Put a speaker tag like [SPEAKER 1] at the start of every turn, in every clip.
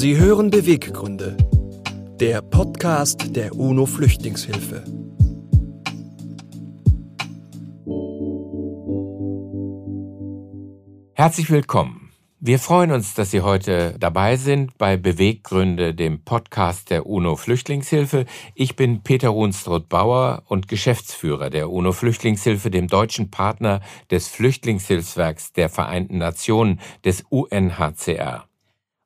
[SPEAKER 1] Sie hören Beweggründe, der Podcast der UNO Flüchtlingshilfe.
[SPEAKER 2] Herzlich willkommen. Wir freuen uns, dass Sie heute dabei sind bei Beweggründe, dem Podcast der UNO Flüchtlingshilfe. Ich bin Peter Runstroth-Bauer und Geschäftsführer der UNO Flüchtlingshilfe, dem deutschen Partner des Flüchtlingshilfswerks der Vereinten Nationen des UNHCR.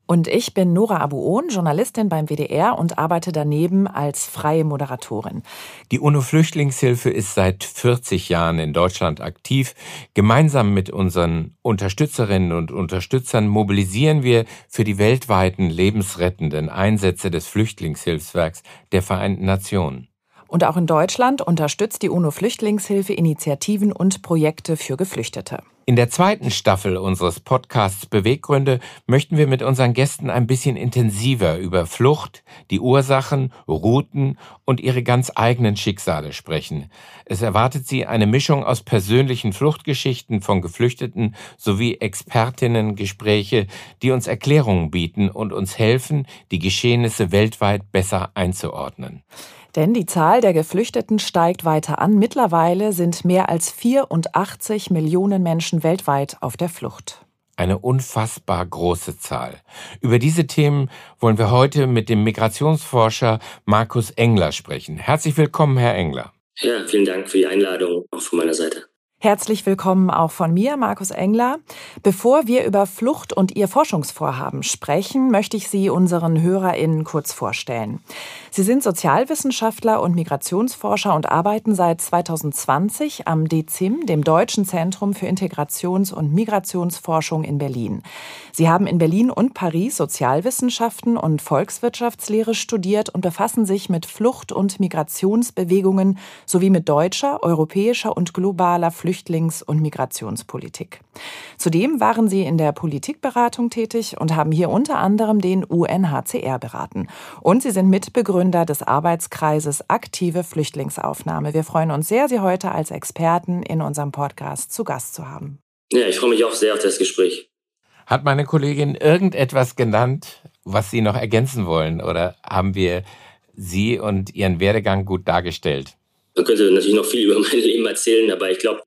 [SPEAKER 3] Und ich bin Nora Abuon, Journalistin beim WDR und arbeite daneben als freie Moderatorin.
[SPEAKER 2] Die UNO-Flüchtlingshilfe ist seit 40 Jahren in Deutschland aktiv. Gemeinsam mit unseren Unterstützerinnen und Unterstützern mobilisieren wir für die weltweiten lebensrettenden Einsätze des Flüchtlingshilfswerks der Vereinten Nationen.
[SPEAKER 3] Und auch in Deutschland unterstützt die UNO-Flüchtlingshilfe Initiativen und Projekte für Geflüchtete.
[SPEAKER 2] In der zweiten Staffel unseres Podcasts Beweggründe möchten wir mit unseren Gästen ein bisschen intensiver über Flucht, die Ursachen, Routen und ihre ganz eigenen Schicksale sprechen. Es erwartet Sie eine Mischung aus persönlichen Fluchtgeschichten von Geflüchteten sowie Expertinnengespräche, die uns Erklärungen bieten und uns helfen, die Geschehnisse weltweit besser einzuordnen.
[SPEAKER 3] Denn die Zahl der Geflüchteten steigt weiter an. Mittlerweile sind mehr als 84 Millionen Menschen weltweit auf der Flucht.
[SPEAKER 2] Eine unfassbar große Zahl. Über diese Themen wollen wir heute mit dem Migrationsforscher Markus Engler sprechen. Herzlich willkommen, Herr Engler.
[SPEAKER 4] Ja, vielen Dank für die Einladung auch von meiner Seite.
[SPEAKER 3] Herzlich willkommen auch von mir, Markus Engler. Bevor wir über Flucht und Ihr Forschungsvorhaben sprechen, möchte ich Sie unseren HörerInnen kurz vorstellen. Sie sind Sozialwissenschaftler und Migrationsforscher und arbeiten seit 2020 am DECIM, dem Deutschen Zentrum für Integrations- und Migrationsforschung in Berlin. Sie haben in Berlin und Paris Sozialwissenschaften und Volkswirtschaftslehre studiert und befassen sich mit Flucht- und Migrationsbewegungen sowie mit deutscher, europäischer und globaler Flüchtlingspolitik Flüchtlings- und Migrationspolitik. Zudem waren sie in der Politikberatung tätig und haben hier unter anderem den UNHCR beraten. Und sie sind Mitbegründer des Arbeitskreises Aktive Flüchtlingsaufnahme. Wir freuen uns sehr, Sie heute als Experten in unserem Podcast zu Gast zu haben.
[SPEAKER 4] Ja, ich freue mich auch sehr auf das Gespräch.
[SPEAKER 2] Hat meine Kollegin irgendetwas genannt, was Sie noch ergänzen wollen? Oder haben wir Sie und Ihren Werdegang gut dargestellt?
[SPEAKER 4] Man könnte natürlich noch viel über mein Leben erzählen, aber ich glaube,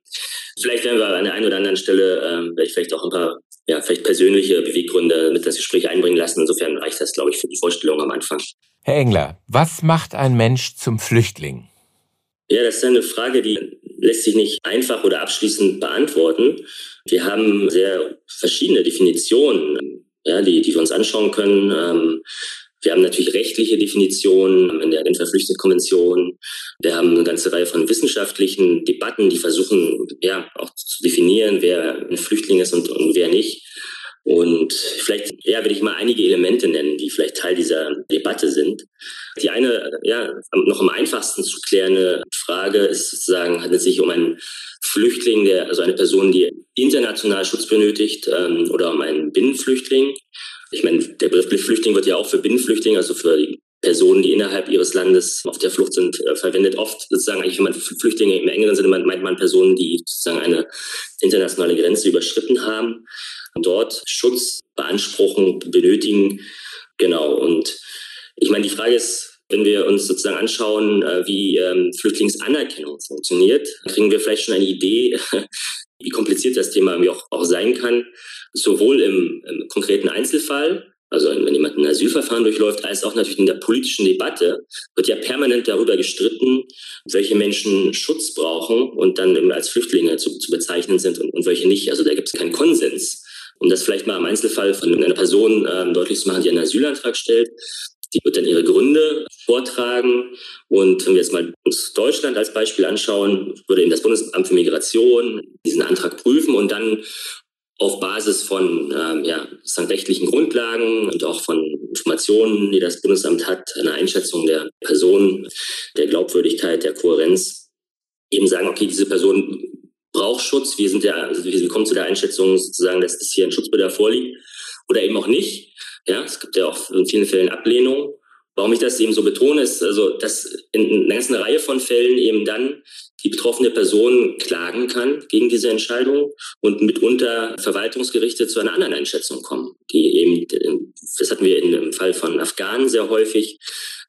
[SPEAKER 4] vielleicht werden wir an der einen oder anderen Stelle, ähm, vielleicht auch ein paar, ja, vielleicht persönliche Beweggründe mit das Gespräch einbringen lassen. Insofern reicht das, glaube ich, für die Vorstellung am Anfang.
[SPEAKER 2] Herr Engler, was macht ein Mensch zum Flüchtling?
[SPEAKER 4] Ja, das ist eine Frage, die lässt sich nicht einfach oder abschließend beantworten. Wir haben sehr verschiedene Definitionen, ja, die, die wir uns anschauen können. Ähm, wir haben natürlich rechtliche Definitionen in der Genfer-Flüchtlingskonvention. Wir haben eine ganze Reihe von wissenschaftlichen Debatten, die versuchen, ja, auch zu definieren, wer ein Flüchtling ist und, und wer nicht. Und vielleicht, ja, will ich mal einige Elemente nennen, die vielleicht Teil dieser Debatte sind. Die eine, ja, noch am einfachsten zu klärende Frage ist sozusagen, handelt es sich um einen Flüchtling, der, also eine Person, die international Schutz benötigt, ähm, oder um einen Binnenflüchtling. Ich meine, der Begriff Flüchtling wird ja auch für Binnenflüchtlinge, also für die Personen, die innerhalb ihres Landes auf der Flucht sind, äh, verwendet. Oft sozusagen eigentlich, wenn man Flüchtlinge im engeren Sinne meint, meint man Personen, die sozusagen eine internationale Grenze überschritten haben und dort Schutz beanspruchen, benötigen. Genau. Und ich meine, die Frage ist, wenn wir uns sozusagen anschauen, äh, wie ähm, Flüchtlingsanerkennung funktioniert, kriegen wir vielleicht schon eine Idee, wie kompliziert das Thema auch, auch sein kann sowohl im, im konkreten Einzelfall, also wenn jemand ein Asylverfahren durchläuft, als auch natürlich in der politischen Debatte wird ja permanent darüber gestritten, welche Menschen Schutz brauchen und dann als Flüchtlinge zu, zu bezeichnen sind und, und welche nicht. Also da gibt es keinen Konsens. Um das vielleicht mal im Einzelfall von einer Person ähm, deutlich zu machen, die einen Asylantrag stellt, die wird dann ihre Gründe vortragen. Und wenn wir jetzt mal uns Deutschland als Beispiel anschauen, würde eben das Bundesamt für Migration diesen Antrag prüfen und dann auf Basis von ähm, ja, rechtlichen Grundlagen und auch von Informationen, die das Bundesamt hat, eine Einschätzung der Person, der Glaubwürdigkeit, der Kohärenz, eben sagen, okay, diese Person braucht Schutz, wir sind ja, also wir kommen zu der Einschätzung sozusagen, dass es hier ein Schutzbedarf vorliegt oder eben auch nicht. Ja, es gibt ja auch in vielen Fällen Ablehnung. Warum ich das eben so betone, ist also, dass in einer ganzen Reihe von Fällen eben dann die betroffene Person klagen kann gegen diese Entscheidung und mitunter Verwaltungsgerichte zu einer anderen Einschätzung kommen, die eben, das hatten wir im Fall von Afghanen sehr häufig,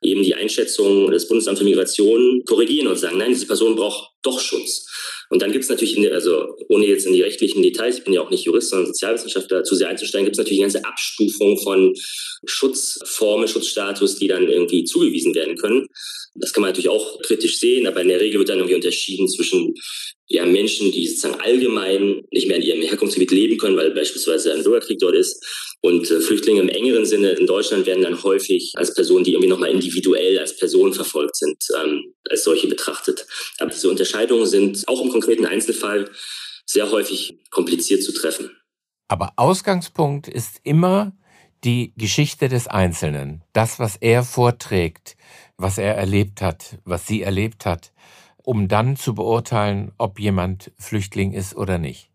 [SPEAKER 4] eben die Einschätzung des Bundesamts für Migration korrigieren und sagen, nein, diese Person braucht doch Schutz. Und dann gibt es natürlich, also ohne jetzt in die rechtlichen Details, ich bin ja auch nicht Jurist, sondern Sozialwissenschaftler, zu sehr einzusteigen, gibt es natürlich eine ganze Abstufung von Schutzformen, Schutzstatus, die dann irgendwie zugewiesen werden können. Das kann man natürlich auch kritisch sehen, aber in der Regel wird dann irgendwie unterschieden zwischen ja, Menschen, die sozusagen allgemein nicht mehr in ihrem Herkunftsgebiet leben können, weil beispielsweise ein Bürgerkrieg dort ist. Und äh, Flüchtlinge im engeren Sinne in Deutschland werden dann häufig als Personen, die irgendwie nochmal individuell als Personen verfolgt sind, ähm, als solche betrachtet. Aber diese Unterscheidungen sind auch im konkreten Einzelfall sehr häufig kompliziert zu treffen.
[SPEAKER 2] Aber Ausgangspunkt ist immer die Geschichte des Einzelnen, das, was er vorträgt, was er erlebt hat, was sie erlebt hat, um dann zu beurteilen, ob jemand Flüchtling ist oder nicht.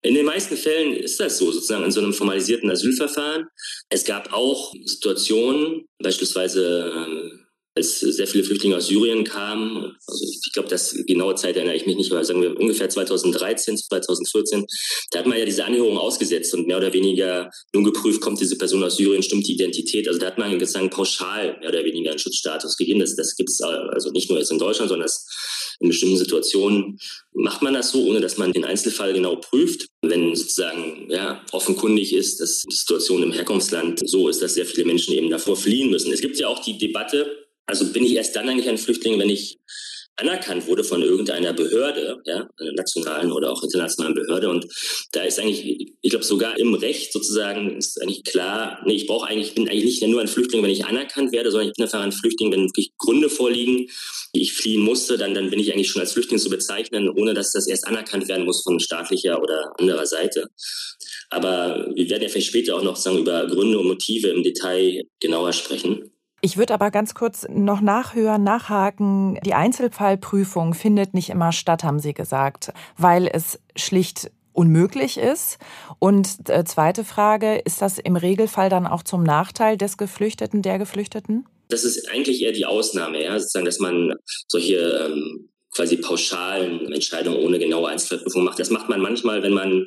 [SPEAKER 4] In den meisten Fällen ist das so, sozusagen in so einem formalisierten Asylverfahren. Es gab auch Situationen, beispielsweise ähm, als sehr viele Flüchtlinge aus Syrien kamen, also ich glaube, das genaue Zeit erinnere ich mich nicht, aber sagen wir ungefähr 2013, 2014, da hat man ja diese Anhörung ausgesetzt und mehr oder weniger nun geprüft, kommt diese Person aus Syrien, stimmt die Identität. Also da hat man sozusagen pauschal mehr oder weniger einen Schutzstatus gegeben. Das, das gibt es also nicht nur jetzt in Deutschland, sondern das in bestimmten Situationen macht man das so, ohne dass man den Einzelfall genau prüft. Wenn sozusagen ja, offenkundig ist, dass die Situation im Herkunftsland so ist, dass sehr viele Menschen eben davor fliehen müssen. Es gibt ja auch die Debatte, also bin ich erst dann eigentlich ein Flüchtling, wenn ich anerkannt wurde von irgendeiner Behörde, ja, einer nationalen oder auch internationalen Behörde. Und da ist eigentlich, ich glaube, sogar im Recht sozusagen ist eigentlich klar, nee, ich brauche eigentlich, bin eigentlich nicht nur ein Flüchtling, wenn ich anerkannt werde, sondern ich bin einfach ein Flüchtling, wenn wirklich Gründe vorliegen, die ich fliehen musste, dann, dann bin ich eigentlich schon als Flüchtling zu bezeichnen, ohne dass das erst anerkannt werden muss von staatlicher oder anderer Seite. Aber wir werden ja vielleicht später auch noch sagen, über Gründe und Motive im Detail genauer sprechen.
[SPEAKER 3] Ich würde aber ganz kurz noch nachhören, nachhaken. Die Einzelfallprüfung findet nicht immer statt, haben Sie gesagt, weil es schlicht unmöglich ist. Und äh, zweite Frage, ist das im Regelfall dann auch zum Nachteil des Geflüchteten, der Geflüchteten?
[SPEAKER 4] Das ist eigentlich eher die Ausnahme, ja, sozusagen, dass man solche ähm, quasi pauschalen Entscheidungen ohne genaue Einzelfallprüfung macht. Das macht man manchmal, wenn man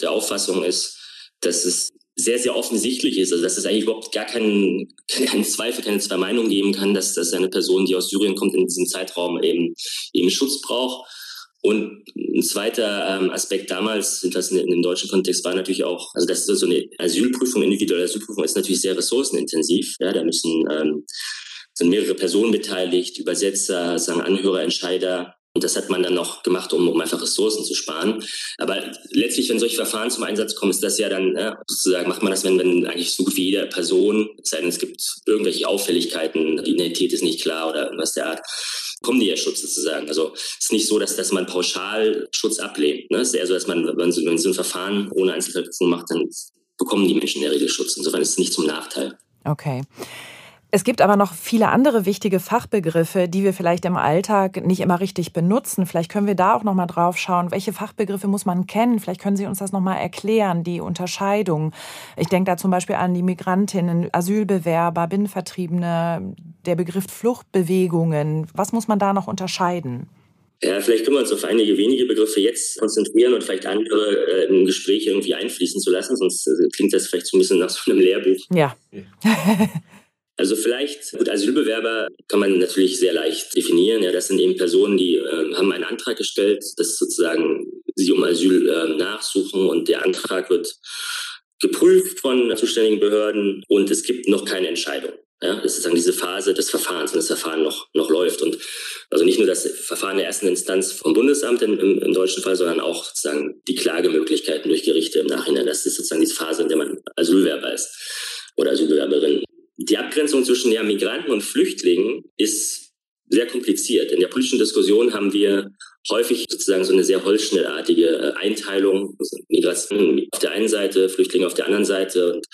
[SPEAKER 4] der Auffassung ist, dass es sehr, sehr offensichtlich ist, also dass es eigentlich überhaupt gar keinen, keinen Zweifel, keine zwei Meinungen geben kann, dass, dass eine Person, die aus Syrien kommt, in diesem Zeitraum eben, eben Schutz braucht. Und ein zweiter ähm, Aspekt damals, das in, in dem deutschen Kontext war natürlich auch, also das ist so eine Asylprüfung, individuelle Asylprüfung ist natürlich sehr ressourcenintensiv. Ja, da müssen ähm, sind mehrere Personen beteiligt, Übersetzer, sagen Anhörer, Entscheider, und das hat man dann noch gemacht, um, um einfach Ressourcen zu sparen. Aber letztlich, wenn solche Verfahren zum Einsatz kommen, ist das ja dann ja, sozusagen, macht man das, wenn, wenn eigentlich so gut wie jede Person, es sei denn, es gibt irgendwelche Auffälligkeiten, die Identität ist nicht klar oder was der Art, kommen die ja Schutz sozusagen. Also es ist nicht so, dass, dass man pauschal Schutz ablehnt. Ne? Es ist eher so, dass man, wenn, so, wenn so ein Verfahren ohne Einzelverfügung macht, dann bekommen die Menschen in der Regel Schutz. Insofern ist es nicht zum Nachteil.
[SPEAKER 3] Okay. Es gibt aber noch viele andere wichtige Fachbegriffe, die wir vielleicht im Alltag nicht immer richtig benutzen. Vielleicht können wir da auch noch mal drauf schauen, welche Fachbegriffe muss man kennen? Vielleicht können Sie uns das noch mal erklären, die Unterscheidung. Ich denke da zum Beispiel an die Migrantinnen, Asylbewerber, Binnenvertriebene, der Begriff Fluchtbewegungen. Was muss man da noch unterscheiden?
[SPEAKER 4] Ja, vielleicht können wir uns auf einige wenige Begriffe jetzt konzentrieren und vielleicht andere äh, im Gespräch irgendwie einfließen zu lassen, sonst äh, klingt das vielleicht so ein bisschen nach so einem Lehrbuch.
[SPEAKER 3] Ja.
[SPEAKER 4] Also vielleicht, gut, Asylbewerber kann man natürlich sehr leicht definieren. Ja, das sind eben Personen, die äh, haben einen Antrag gestellt, dass sozusagen sie um Asyl äh, nachsuchen und der Antrag wird geprüft von zuständigen Behörden und es gibt noch keine Entscheidung. Ja, das ist sozusagen diese Phase des Verfahrens, wenn das Verfahren noch, noch läuft. Und also nicht nur das Verfahren der ersten Instanz vom Bundesamt im, im, im deutschen Fall, sondern auch sozusagen die Klagemöglichkeiten durch Gerichte im Nachhinein. Das ist sozusagen diese Phase, in der man Asylwerber ist oder Asylbewerberin. Die Abgrenzung zwischen ja, Migranten und Flüchtlingen ist sehr kompliziert. In der politischen Diskussion haben wir häufig sozusagen so eine sehr holzschnellartige äh, Einteilung. Migration auf der einen Seite, Flüchtlinge auf der anderen Seite. Und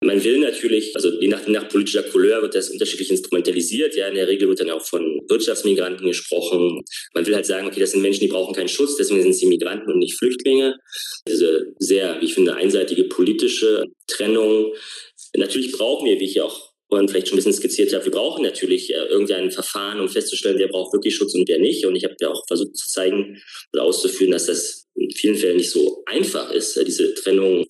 [SPEAKER 4] man will natürlich, also je nach, nach politischer Couleur wird das unterschiedlich instrumentalisiert. Ja, in der Regel wird dann auch von Wirtschaftsmigranten gesprochen. Man will halt sagen, okay, das sind Menschen, die brauchen keinen Schutz, deswegen sind sie Migranten und nicht Flüchtlinge. Diese sehr, wie ich finde, einseitige politische Trennung Natürlich brauchen wir, wie ich auch vorhin vielleicht schon ein bisschen skizziert habe, wir brauchen natürlich äh, irgendein Verfahren, um festzustellen, wer braucht wirklich Schutz und wer nicht. Und ich habe ja auch versucht zu zeigen oder auszuführen, dass das in vielen Fällen nicht so einfach ist, äh, diese Trennung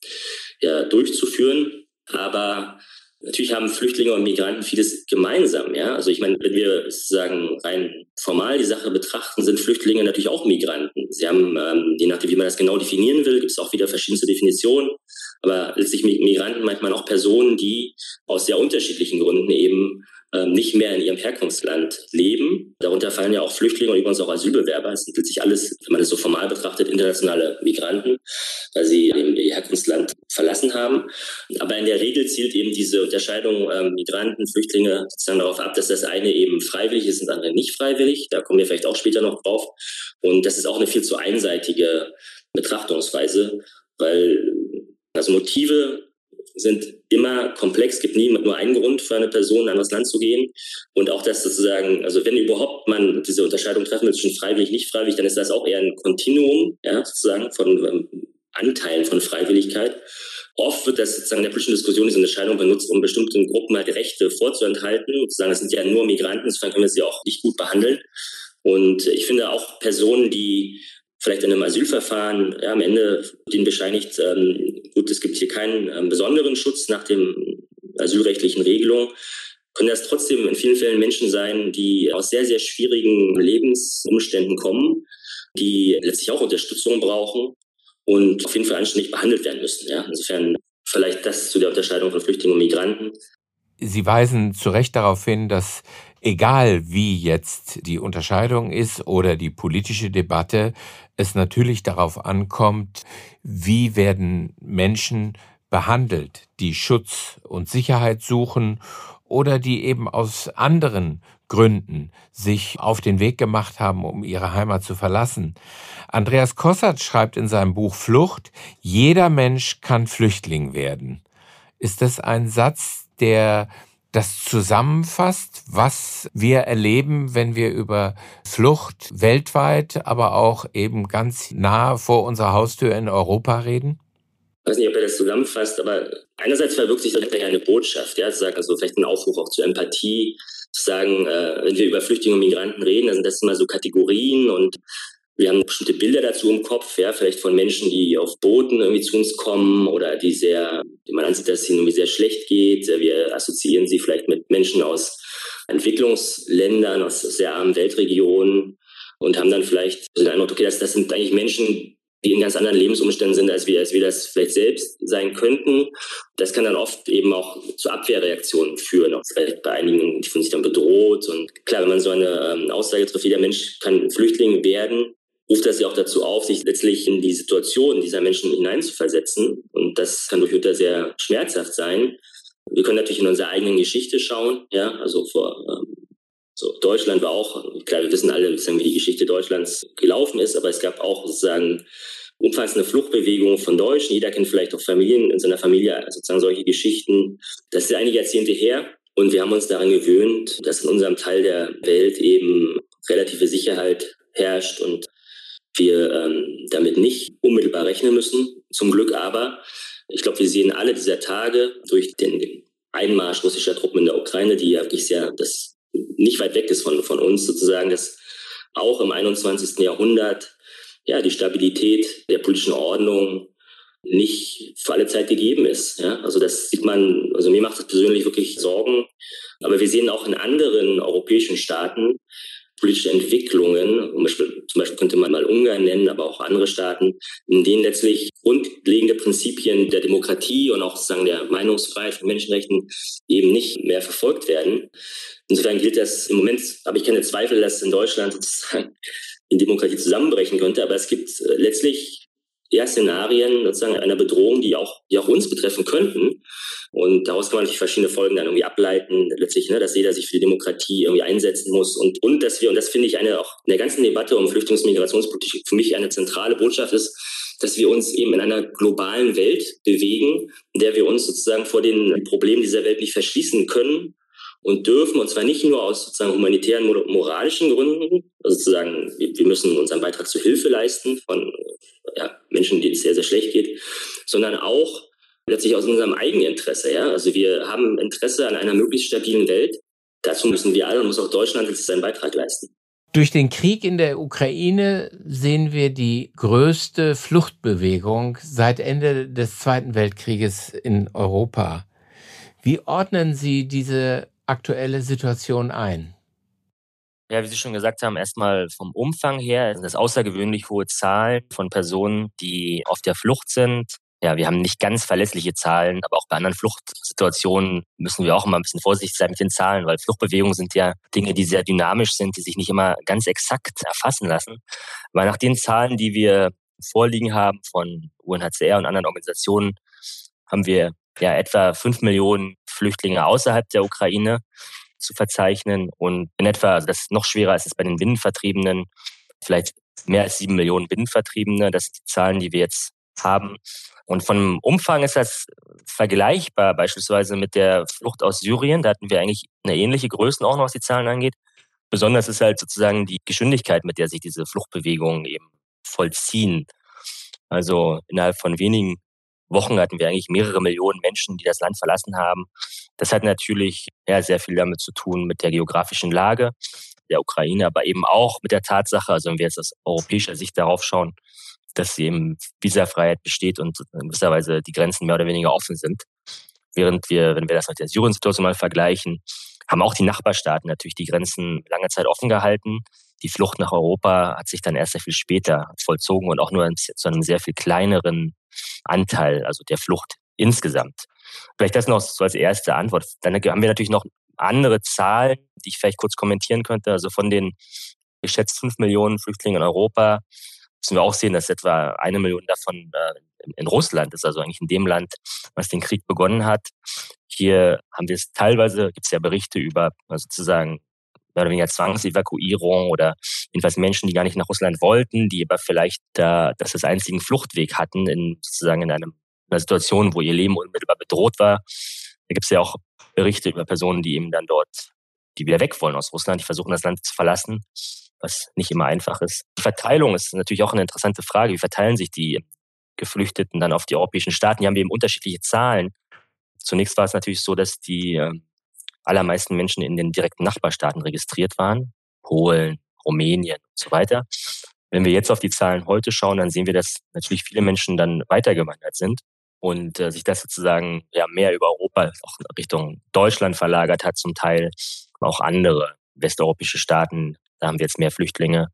[SPEAKER 4] ja, durchzuführen. Aber Natürlich haben Flüchtlinge und Migranten vieles gemeinsam. Ja? Also ich meine, wenn wir sozusagen rein formal die Sache betrachten, sind Flüchtlinge natürlich auch Migranten. Sie haben, ähm, je nachdem, wie man das genau definieren will, gibt es auch wieder verschiedenste Definitionen. Aber letztlich Migranten manchmal auch Personen, die aus sehr unterschiedlichen Gründen eben nicht mehr in ihrem Herkunftsland leben. Darunter fallen ja auch Flüchtlinge und übrigens auch Asylbewerber. Es sind letztlich alles, wenn man das so formal betrachtet, internationale Migranten, weil sie eben ihr Herkunftsland verlassen haben. Aber in der Regel zielt eben diese Unterscheidung ähm, Migranten, Flüchtlinge sozusagen darauf ab, dass das eine eben freiwillig ist und das andere nicht freiwillig. Da kommen wir vielleicht auch später noch drauf. Und das ist auch eine viel zu einseitige Betrachtungsweise, weil also Motive sind immer komplex, gibt nie nur einen Grund für eine Person, in ein anderes Land zu gehen. Und auch das sozusagen, also wenn überhaupt man diese Unterscheidung treffen will zwischen freiwillig, nicht freiwillig, dann ist das auch eher ein Kontinuum, ja, sozusagen von ähm, Anteilen von Freiwilligkeit. Oft wird das sozusagen in der politischen Diskussion diese Unterscheidung benutzt, um bestimmten Gruppen halt Rechte vorzuenthalten und zu sagen, das sind ja nur Migranten, insofern können wir sie auch nicht gut behandeln. Und ich finde auch Personen, die vielleicht in einem Asylverfahren ja, am Ende den bescheinigt, ähm, gut, es gibt hier keinen ähm, besonderen Schutz nach den asylrechtlichen Regelungen, können das trotzdem in vielen Fällen Menschen sein, die aus sehr, sehr schwierigen Lebensumständen kommen, die letztlich auch Unterstützung brauchen und auf jeden Fall anständig behandelt werden müssen. Ja? Insofern vielleicht das zu der Unterscheidung von Flüchtlingen und Migranten.
[SPEAKER 2] Sie weisen zu Recht darauf hin, dass egal wie jetzt die Unterscheidung ist oder die politische Debatte, es natürlich darauf ankommt, wie werden Menschen behandelt, die Schutz und Sicherheit suchen oder die eben aus anderen Gründen sich auf den Weg gemacht haben, um ihre Heimat zu verlassen. Andreas Kossert schreibt in seinem Buch Flucht, jeder Mensch kann Flüchtling werden. Ist das ein Satz, der das zusammenfasst, was wir erleben, wenn wir über Flucht weltweit, aber auch eben ganz nah vor unserer Haustür in Europa reden?
[SPEAKER 4] Ich weiß nicht, ob er das zusammenfasst, aber einerseits verwirkt sich das eine Botschaft, ja, zu sagen, also vielleicht ein Aufruf auch zur Empathie, zu sagen, äh, wenn wir über Flüchtlinge und Migranten reden, dann sind das immer so Kategorien und wir haben bestimmte Bilder dazu im Kopf, ja, vielleicht von Menschen, die auf Booten irgendwie zu uns kommen oder die sehr, die man ansieht, dass es ihnen irgendwie sehr schlecht geht. Wir assoziieren sie vielleicht mit Menschen aus Entwicklungsländern, aus sehr armen Weltregionen und haben dann vielleicht den Eindruck, okay, das, das sind eigentlich Menschen, die in ganz anderen Lebensumständen sind, als wir, als wir das vielleicht selbst sein könnten. Das kann dann oft eben auch zu Abwehrreaktionen führen, auch vielleicht bei einigen, die fühlen sich dann bedroht. Und klar, wenn man so eine ähm, Aussage trifft, jeder Mensch kann Flüchtling werden, ruft das ja auch dazu auf, sich letztlich in die Situation dieser Menschen hineinzuversetzen. Und das kann durchaus sehr schmerzhaft sein. Wir können natürlich in unsere eigene Geschichte schauen, ja, also vor ähm, so, Deutschland war auch, klar, wir wissen alle, wie die Geschichte Deutschlands gelaufen ist, aber es gab auch sozusagen umfassende Fluchtbewegungen von Deutschen. Jeder kennt vielleicht auch Familien in seiner Familie, sozusagen solche Geschichten. Das ist einige Jahrzehnte her und wir haben uns daran gewöhnt, dass in unserem Teil der Welt eben relative Sicherheit herrscht und wir ähm, damit nicht unmittelbar rechnen müssen. Zum Glück aber, ich glaube, wir sehen alle dieser Tage durch den, Einmarsch russischer Truppen in der Ukraine, die ja wirklich sehr das nicht weit weg ist von, von uns sozusagen, dass auch im 21. Jahrhundert ja die Stabilität der politischen Ordnung nicht für alle Zeit gegeben ist. Ja? Also das sieht man, also mir macht das persönlich wirklich Sorgen. Aber wir sehen auch in anderen europäischen Staaten, politische Entwicklungen, zum Beispiel, könnte man mal Ungarn nennen, aber auch andere Staaten, in denen letztlich grundlegende Prinzipien der Demokratie und auch sozusagen der Meinungsfreiheit und Menschenrechten eben nicht mehr verfolgt werden. Insofern gilt das, im Moment habe ich keine Zweifel, dass in Deutschland sozusagen die Demokratie zusammenbrechen könnte, aber es gibt äh, letztlich ja, Szenarien sozusagen einer Bedrohung, die auch, die auch uns betreffen könnten. Und daraus kann man natürlich verschiedene Folgen dann irgendwie ableiten, letztlich, ne, dass jeder sich für die Demokratie irgendwie einsetzen muss. Und, und dass wir, und das finde ich eine auch in der ganzen Debatte um Flüchtlings- und Migrationspolitik für mich eine zentrale Botschaft ist, dass wir uns eben in einer globalen Welt bewegen, in der wir uns sozusagen vor den Problemen dieser Welt nicht verschließen können und dürfen, und zwar nicht nur aus sozusagen humanitären, moralischen Gründen, also sozusagen, wir müssen unseren Beitrag zur Hilfe leisten von ja, Menschen, denen es sehr, sehr schlecht geht, sondern auch
[SPEAKER 5] letztlich aus unserem Eigeninteresse. Ja? Also wir haben Interesse an einer möglichst stabilen Welt. Dazu müssen wir alle und muss auch Deutschland jetzt seinen Beitrag leisten.
[SPEAKER 2] Durch den Krieg in der Ukraine sehen wir die größte Fluchtbewegung seit Ende des Zweiten Weltkrieges in Europa. Wie ordnen Sie diese aktuelle Situation ein?
[SPEAKER 4] Ja, wie Sie schon gesagt haben, erstmal vom Umfang her, das außergewöhnlich hohe Zahlen von Personen, die auf der Flucht sind, ja, wir haben nicht ganz verlässliche Zahlen, aber auch bei anderen Fluchtsituationen müssen wir auch immer ein bisschen vorsichtig sein mit den Zahlen, weil Fluchtbewegungen sind ja Dinge, die sehr dynamisch sind, die sich nicht immer ganz exakt erfassen lassen. Aber nach den Zahlen, die wir vorliegen haben von UNHCR und anderen Organisationen, haben wir ja etwa fünf Millionen Flüchtlinge außerhalb der Ukraine zu verzeichnen und in etwa, also das ist noch schwerer ist es bei den Binnenvertriebenen, vielleicht mehr als sieben Millionen Binnenvertriebene. Das sind die Zahlen, die wir jetzt haben. Und vom Umfang ist das vergleichbar beispielsweise mit der Flucht aus Syrien. Da hatten wir eigentlich eine ähnliche Größenordnung, was die Zahlen angeht. Besonders ist halt sozusagen die Geschwindigkeit, mit der sich diese Fluchtbewegungen eben vollziehen. Also innerhalb von wenigen Wochen hatten wir eigentlich mehrere Millionen Menschen, die das Land verlassen haben. Das hat natürlich ja, sehr viel damit zu tun mit der geografischen Lage der Ukraine, aber eben auch mit der Tatsache, also wenn wir jetzt aus europäischer Sicht darauf schauen, dass eben Visafreiheit besteht und in gewisser Weise die Grenzen mehr oder weniger offen sind. Während wir, wenn wir das mit der Syrien-Situation mal vergleichen, haben auch die Nachbarstaaten natürlich die Grenzen lange Zeit offen gehalten. Die Flucht nach Europa hat sich dann erst sehr viel später vollzogen und auch nur zu einem sehr viel kleineren Anteil, also der Flucht insgesamt. Vielleicht das noch so als erste Antwort. Dann haben wir natürlich noch andere Zahlen, die ich vielleicht kurz kommentieren könnte. Also von den geschätzt fünf Millionen Flüchtlingen in Europa müssen wir auch sehen, dass etwa eine Million davon äh, in Russland ist, also eigentlich in dem Land, was den Krieg begonnen hat. Hier haben wir es teilweise, gibt es ja Berichte über sozusagen mehr oder weniger Zwangsevakuierung oder jedenfalls Menschen, die gar nicht nach Russland wollten, die aber vielleicht da das als einzigen Fluchtweg hatten, in sozusagen in einem, einer Situation, wo ihr Leben unmittelbar bedroht war. Da gibt es ja auch Berichte über Personen, die eben dann dort, die wieder weg wollen aus Russland, die versuchen das Land zu verlassen was nicht immer einfach ist. Die Verteilung ist natürlich auch eine interessante Frage. Wie verteilen sich die Geflüchteten dann auf die europäischen Staaten? Hier haben wir eben unterschiedliche Zahlen. Zunächst war es natürlich so, dass die ähm, allermeisten Menschen in den direkten Nachbarstaaten registriert waren. Polen, Rumänien und so weiter. Wenn wir jetzt auf die Zahlen heute schauen, dann sehen wir, dass natürlich viele Menschen dann weitergewandert sind und äh, sich das sozusagen ja mehr über Europa auch Richtung Deutschland verlagert hat, zum Teil auch andere westeuropäische Staaten da haben wir jetzt mehr Flüchtlinge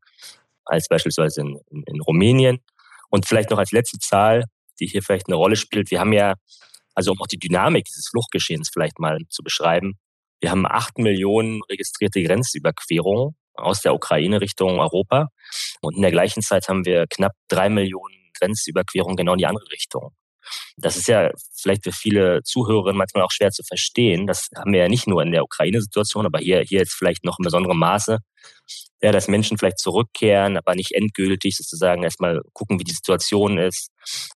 [SPEAKER 4] als beispielsweise in, in, in Rumänien. Und vielleicht noch als letzte Zahl, die hier vielleicht eine Rolle spielt. Wir haben ja, also um auch die Dynamik dieses Fluchtgeschehens vielleicht mal zu beschreiben, wir haben acht Millionen registrierte Grenzüberquerungen aus der Ukraine Richtung Europa. Und in der gleichen Zeit haben wir knapp drei Millionen Grenzüberquerungen genau in die andere Richtung. Das ist ja vielleicht für viele Zuhörerinnen manchmal auch schwer zu verstehen. Das haben wir ja nicht nur in der Ukraine-Situation, aber hier, hier jetzt vielleicht noch in besonderem Maße. Ja, dass Menschen vielleicht zurückkehren, aber nicht endgültig sozusagen erstmal gucken, wie die Situation ist.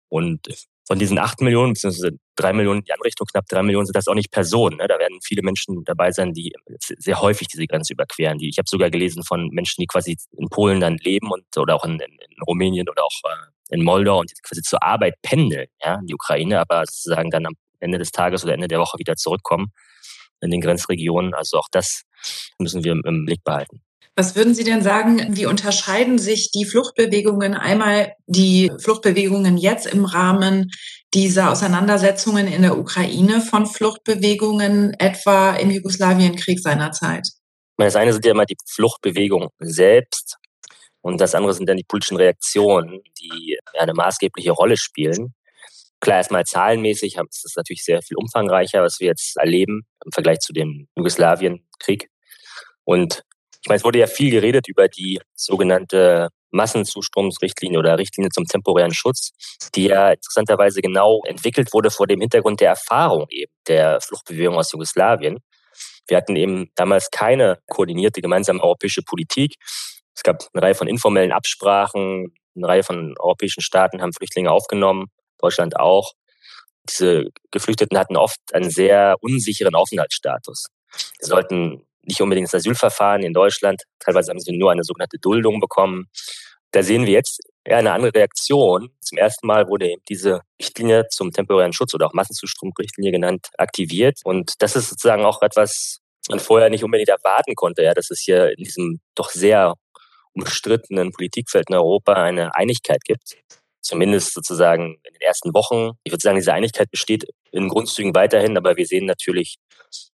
[SPEAKER 4] Und von diesen acht Millionen, beziehungsweise drei Millionen die andere Richtung, knapp drei Millionen sind das auch nicht Personen. Ne? Da werden viele Menschen dabei sein, die sehr häufig diese Grenze überqueren. Die, ich habe sogar gelesen von Menschen, die quasi in Polen dann leben und oder auch in, in, in Rumänien oder auch äh, in Moldau und quasi zur Arbeit pendeln, ja, in die Ukraine, aber sozusagen dann am Ende des Tages oder Ende der Woche wieder zurückkommen in den Grenzregionen. Also auch das müssen wir im Blick behalten.
[SPEAKER 3] Was würden Sie denn sagen, wie unterscheiden sich die Fluchtbewegungen einmal die Fluchtbewegungen jetzt im Rahmen dieser Auseinandersetzungen in der Ukraine von Fluchtbewegungen etwa im Jugoslawienkrieg seinerzeit?
[SPEAKER 4] Das eine sind ja immer die Fluchtbewegungen selbst und das andere sind dann die politischen Reaktionen, die eine maßgebliche Rolle spielen. Klar, erstmal zahlenmäßig ist es natürlich sehr viel umfangreicher, was wir jetzt erleben im Vergleich zu dem Jugoslawienkrieg. Und ich meine, es wurde ja viel geredet über die sogenannte Massenzustromsrichtlinie oder Richtlinie zum temporären Schutz, die ja interessanterweise genau entwickelt wurde vor dem Hintergrund der Erfahrung eben der Fluchtbewegung aus Jugoslawien. Wir hatten eben damals keine koordinierte gemeinsame europäische Politik. Es gab eine Reihe von informellen Absprachen. Eine Reihe von europäischen Staaten haben Flüchtlinge aufgenommen, Deutschland auch. Diese Geflüchteten hatten oft einen sehr unsicheren Aufenthaltsstatus. Sie sollten nicht unbedingt das Asylverfahren in Deutschland, teilweise haben sie nur eine sogenannte Duldung bekommen. Da sehen wir jetzt ja, eine andere Reaktion. Zum ersten Mal wurde eben diese Richtlinie zum temporären Schutz oder auch Massenzustromrichtlinie genannt, aktiviert. Und das ist sozusagen auch etwas, man vorher nicht unbedingt erwarten konnte, ja, dass es hier in diesem doch sehr umstrittenen Politikfeld in Europa eine Einigkeit gibt. Zumindest sozusagen in den ersten Wochen. Ich würde sagen, diese Einigkeit besteht in Grundzügen weiterhin, aber wir sehen natürlich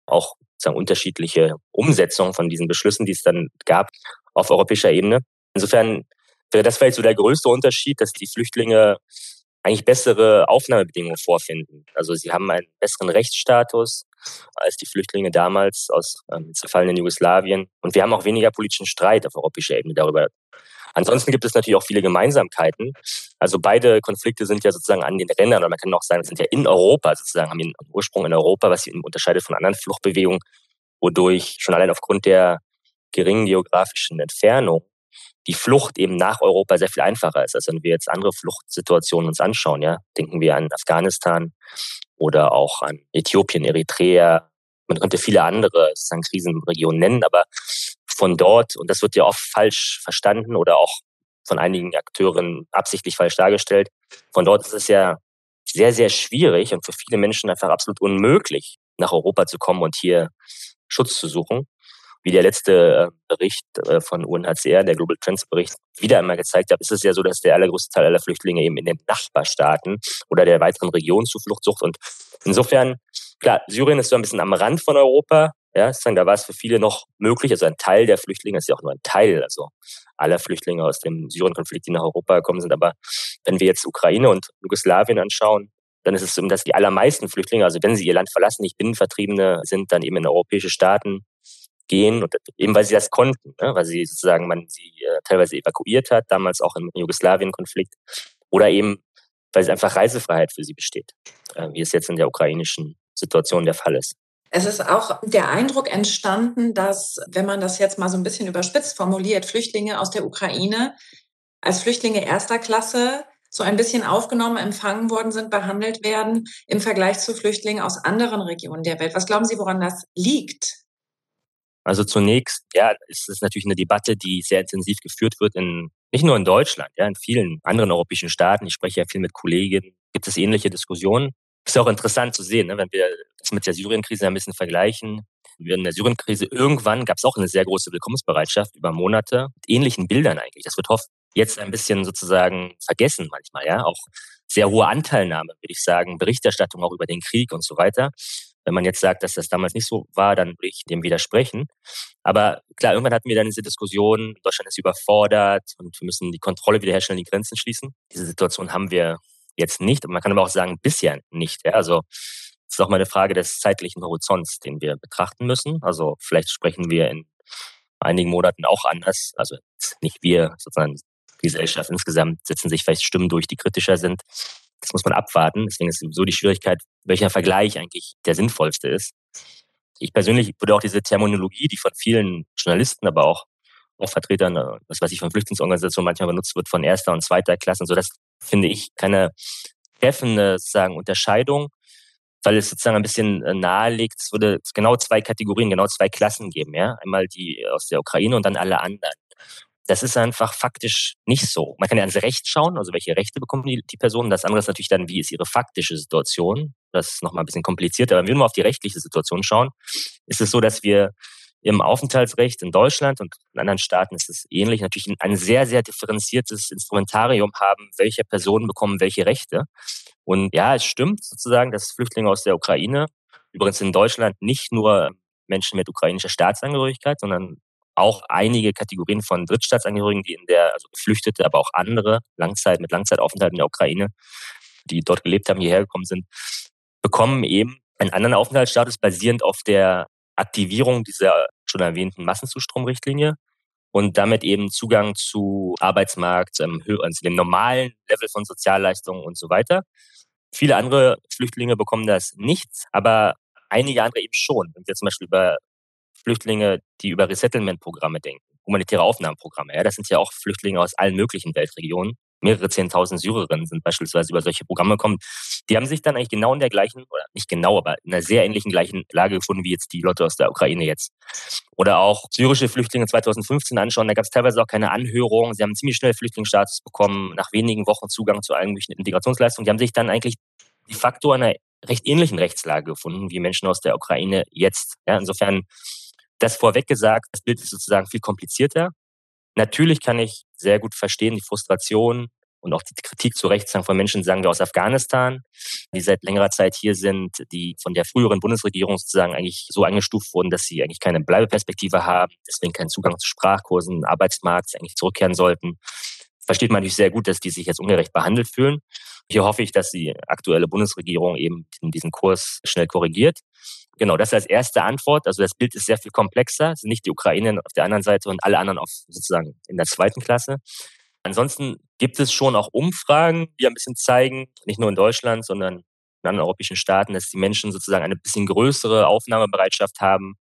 [SPEAKER 4] auch sozusagen unterschiedliche Umsetzungen von diesen Beschlüssen, die es dann gab auf europäischer Ebene. Insofern wäre das vielleicht so der größte Unterschied, dass die Flüchtlinge eigentlich bessere Aufnahmebedingungen vorfinden. Also sie haben einen besseren Rechtsstatus als die Flüchtlinge damals aus ähm, zerfallenen Jugoslawien. Und wir haben auch weniger politischen Streit auf europäischer Ebene darüber. Ansonsten gibt es natürlich auch viele Gemeinsamkeiten. Also beide Konflikte sind ja sozusagen an den Rändern, oder man kann auch sagen, sind ja in Europa sozusagen, haben ihren Ursprung in Europa, was sie unterscheidet von anderen Fluchtbewegungen, wodurch schon allein aufgrund der geringen geografischen Entfernung die Flucht eben nach Europa sehr viel einfacher ist. Also wenn wir jetzt andere Fluchtsituationen uns anschauen, ja, denken wir an Afghanistan oder auch an Äthiopien, Eritrea. Man könnte viele andere sozusagen Krisenregionen nennen, aber von dort, und das wird ja oft falsch verstanden oder auch von einigen Akteuren absichtlich falsch dargestellt, von dort ist es ja sehr, sehr schwierig und für viele Menschen einfach absolut unmöglich, nach Europa zu kommen und hier Schutz zu suchen wie der letzte äh, Bericht äh, von UNHCR, der Global Trends Bericht, wieder einmal gezeigt hat, ist es ja so, dass der allergrößte Teil aller Flüchtlinge eben in den Nachbarstaaten oder der weiteren Region Zuflucht sucht. Und insofern, klar, Syrien ist so ein bisschen am Rand von Europa. Ja, sozusagen, da war es für viele noch möglich. Also ein Teil der Flüchtlinge ist ja auch nur ein Teil, also aller Flüchtlinge aus dem Syrien-Konflikt, die nach Europa gekommen sind. Aber wenn wir jetzt Ukraine und Jugoslawien anschauen, dann ist es so, dass die allermeisten Flüchtlinge, also wenn sie ihr Land verlassen, nicht Binnenvertriebene sind, dann eben in europäische Staaten gehen und eben weil sie das konnten, ne? weil sie sozusagen man sie äh, teilweise evakuiert hat, damals auch im Jugoslawien-Konflikt oder eben weil es einfach Reisefreiheit für sie besteht, äh, wie es jetzt in der ukrainischen Situation der Fall ist.
[SPEAKER 3] Es ist auch der Eindruck entstanden, dass, wenn man das jetzt mal so ein bisschen überspitzt formuliert, Flüchtlinge aus der Ukraine als Flüchtlinge erster Klasse so ein bisschen aufgenommen, empfangen worden sind, behandelt werden im Vergleich zu Flüchtlingen aus anderen Regionen der Welt. Was glauben Sie, woran das liegt?
[SPEAKER 4] Also zunächst, ja, ist es natürlich eine Debatte, die sehr intensiv geführt wird in nicht nur in Deutschland, ja, in vielen anderen europäischen Staaten. Ich spreche ja viel mit Kolleginnen. Gibt es ähnliche Diskussionen? Ist auch interessant zu sehen, ne, wenn wir das mit der Syrien-Krise ein bisschen vergleichen. In der Syrien-Krise irgendwann gab es auch eine sehr große Willkommensbereitschaft über Monate mit ähnlichen Bildern eigentlich. Das wird oft jetzt ein bisschen sozusagen vergessen manchmal, ja. Auch sehr hohe Anteilnahme, würde ich sagen, Berichterstattung auch über den Krieg und so weiter. Wenn man jetzt sagt, dass das damals nicht so war, dann würde ich dem widersprechen. Aber klar, irgendwann hatten wir dann diese Diskussion, Deutschland ist überfordert und wir müssen die Kontrolle wiederherstellen, die Grenzen schließen. Diese Situation haben wir jetzt nicht. man kann aber auch sagen, bisher nicht. Ja? Also es ist auch mal eine Frage des zeitlichen Horizonts, den wir betrachten müssen. Also vielleicht sprechen wir in einigen Monaten auch anders. Also nicht wir, sozusagen die Gesellschaft insgesamt setzen sich vielleicht Stimmen durch, die kritischer sind. Das muss man abwarten. Deswegen ist so die Schwierigkeit, welcher Vergleich eigentlich der sinnvollste ist. Ich persönlich würde auch diese Terminologie, die von vielen Journalisten, aber auch, auch Vertretern, das was ich von Flüchtlingsorganisationen manchmal benutzt wird, von erster und zweiter Klasse und so, das finde ich keine treffende sozusagen Unterscheidung, weil es sozusagen ein bisschen äh, nahelegt, es würde genau zwei Kategorien, genau zwei Klassen geben, ja. Einmal die aus der Ukraine und dann alle anderen. Das ist einfach faktisch nicht so. Man kann ja ans Recht schauen, also welche Rechte bekommen die, die Personen. Das andere ist natürlich dann, wie ist ihre faktische Situation. Das ist nochmal ein bisschen komplizierter. Aber wenn wir nur auf die rechtliche Situation schauen, ist es so, dass wir im Aufenthaltsrecht in Deutschland und in anderen Staaten ist es ähnlich, natürlich ein sehr, sehr differenziertes Instrumentarium haben, welche Personen bekommen welche Rechte. Und ja, es stimmt sozusagen, dass Flüchtlinge aus der Ukraine, übrigens in Deutschland nicht nur Menschen mit ukrainischer Staatsangehörigkeit, sondern auch einige Kategorien von Drittstaatsangehörigen, die in der, also Geflüchtete, aber auch andere Langzeit mit Langzeitaufenthalt in der Ukraine, die dort gelebt haben, hierher gekommen sind, bekommen eben einen anderen Aufenthaltsstatus basierend auf der Aktivierung dieser schon erwähnten Massenzustromrichtlinie und damit eben Zugang zu Arbeitsmarkt, zu, höheren, zu dem normalen Level von Sozialleistungen und so weiter. Viele andere Flüchtlinge bekommen das nicht, aber einige andere eben schon. Wenn wir zum Beispiel über Flüchtlinge, die über Resettlement-Programme denken, humanitäre Aufnahmeprogramme. Ja, das sind ja auch Flüchtlinge aus allen möglichen Weltregionen. Mehrere Zehntausend Syrerinnen sind beispielsweise über solche Programme gekommen. Die haben sich dann eigentlich genau in der gleichen, oder nicht genau, aber in einer sehr ähnlichen gleichen Lage gefunden wie jetzt die Leute aus der Ukraine jetzt. Oder auch syrische Flüchtlinge 2015 anschauen, da gab es teilweise auch keine Anhörung. Sie haben ziemlich schnell Flüchtlingsstatus bekommen, nach wenigen Wochen Zugang zu allen möglichen Integrationsleistungen. Die haben sich dann eigentlich de facto in einer recht ähnlichen Rechtslage gefunden wie Menschen aus der Ukraine jetzt. Ja, insofern das vorweg gesagt, das Bild ist sozusagen viel komplizierter. Natürlich kann ich sehr gut verstehen, die Frustration und auch die Kritik zu Recht von Menschen, sagen wir aus Afghanistan, die seit längerer Zeit hier sind, die von der früheren Bundesregierung sozusagen eigentlich so eingestuft wurden, dass sie eigentlich keine Bleibeperspektive haben, deswegen keinen Zugang zu Sprachkursen, Arbeitsmarkt, eigentlich zurückkehren sollten. Versteht man natürlich sehr gut, dass die sich jetzt ungerecht behandelt fühlen. Hier hoffe ich, dass die aktuelle Bundesregierung eben diesen Kurs schnell korrigiert. Genau, das als erste Antwort. Also das Bild ist sehr viel komplexer. Es sind nicht die Ukraine auf der anderen Seite und alle anderen auf sozusagen in der zweiten Klasse. Ansonsten gibt es schon auch Umfragen, die ein bisschen zeigen, nicht nur in Deutschland, sondern in anderen europäischen Staaten, dass die Menschen sozusagen eine bisschen größere Aufnahmebereitschaft haben,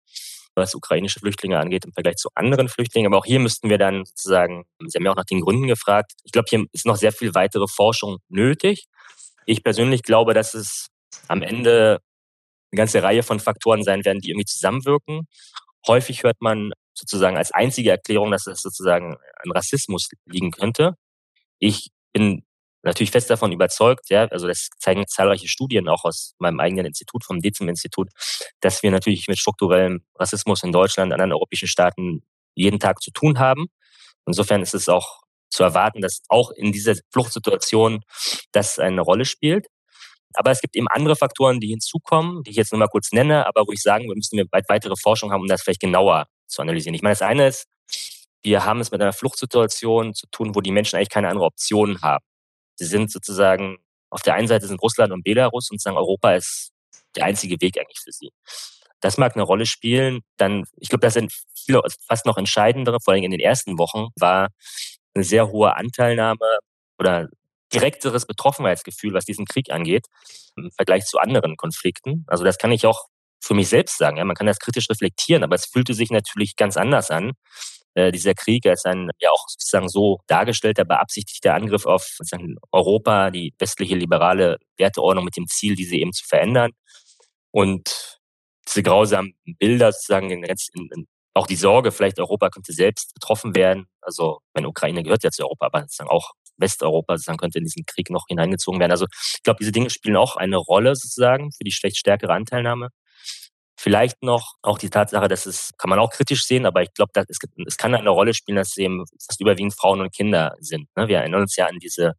[SPEAKER 4] was ukrainische Flüchtlinge angeht im Vergleich zu anderen Flüchtlingen. Aber auch hier müssten wir dann sozusagen, Sie haben ja auch nach den Gründen gefragt, ich glaube, hier ist noch sehr viel weitere Forschung nötig. Ich persönlich glaube, dass es am Ende eine ganze Reihe von Faktoren sein werden, die irgendwie zusammenwirken. Häufig hört man sozusagen als einzige Erklärung, dass es sozusagen an Rassismus liegen könnte. Ich bin natürlich fest davon überzeugt, ja, also das zeigen zahlreiche Studien auch aus meinem eigenen Institut, vom Dezim-Institut, dass wir natürlich mit strukturellem Rassismus in Deutschland, anderen europäischen Staaten jeden Tag zu tun haben. Insofern ist es auch zu erwarten, dass auch in dieser Fluchtsituation das eine Rolle spielt. Aber es gibt eben andere Faktoren, die hinzukommen, die ich jetzt nur mal kurz nenne, aber wo ich sagen, wir müssen weit weitere Forschung haben, um das vielleicht genauer zu analysieren. Ich meine, das eine ist, wir haben es mit einer Fluchtsituation zu tun, wo die Menschen eigentlich keine andere Option haben. Sie sind sozusagen, auf der einen Seite sind Russland und Belarus und sagen, Europa ist der einzige Weg eigentlich für sie. Das mag eine Rolle spielen. Dann, ich glaube, das sind viele, fast noch entscheidendere, vor allem in den ersten Wochen, war eine sehr hohe Anteilnahme oder direkteres Betroffenheitsgefühl, was diesen Krieg angeht, im Vergleich zu anderen Konflikten. Also das kann ich auch für mich selbst sagen. Ja, man kann das kritisch reflektieren, aber es fühlte sich natürlich ganz anders an. Äh, dieser Krieg als ein ja auch sozusagen so dargestellter, beabsichtigter Angriff auf Europa, die westliche liberale Werteordnung mit dem Ziel, diese eben zu verändern. Und diese grausamen Bilder sozusagen in, in, auch die Sorge, vielleicht Europa könnte selbst betroffen werden. Also, meine Ukraine gehört ja zu Europa, aber sozusagen auch Westeuropa sozusagen könnte in diesen Krieg noch hineingezogen werden. Also ich glaube, diese Dinge spielen auch eine Rolle sozusagen für die schlecht stärkere Anteilnahme. Vielleicht noch auch die Tatsache, dass es, kann man auch kritisch sehen, aber ich glaube, es, es kann eine Rolle spielen, dass es eben fast überwiegend Frauen und Kinder sind. Ne? Wir erinnern uns ja an diese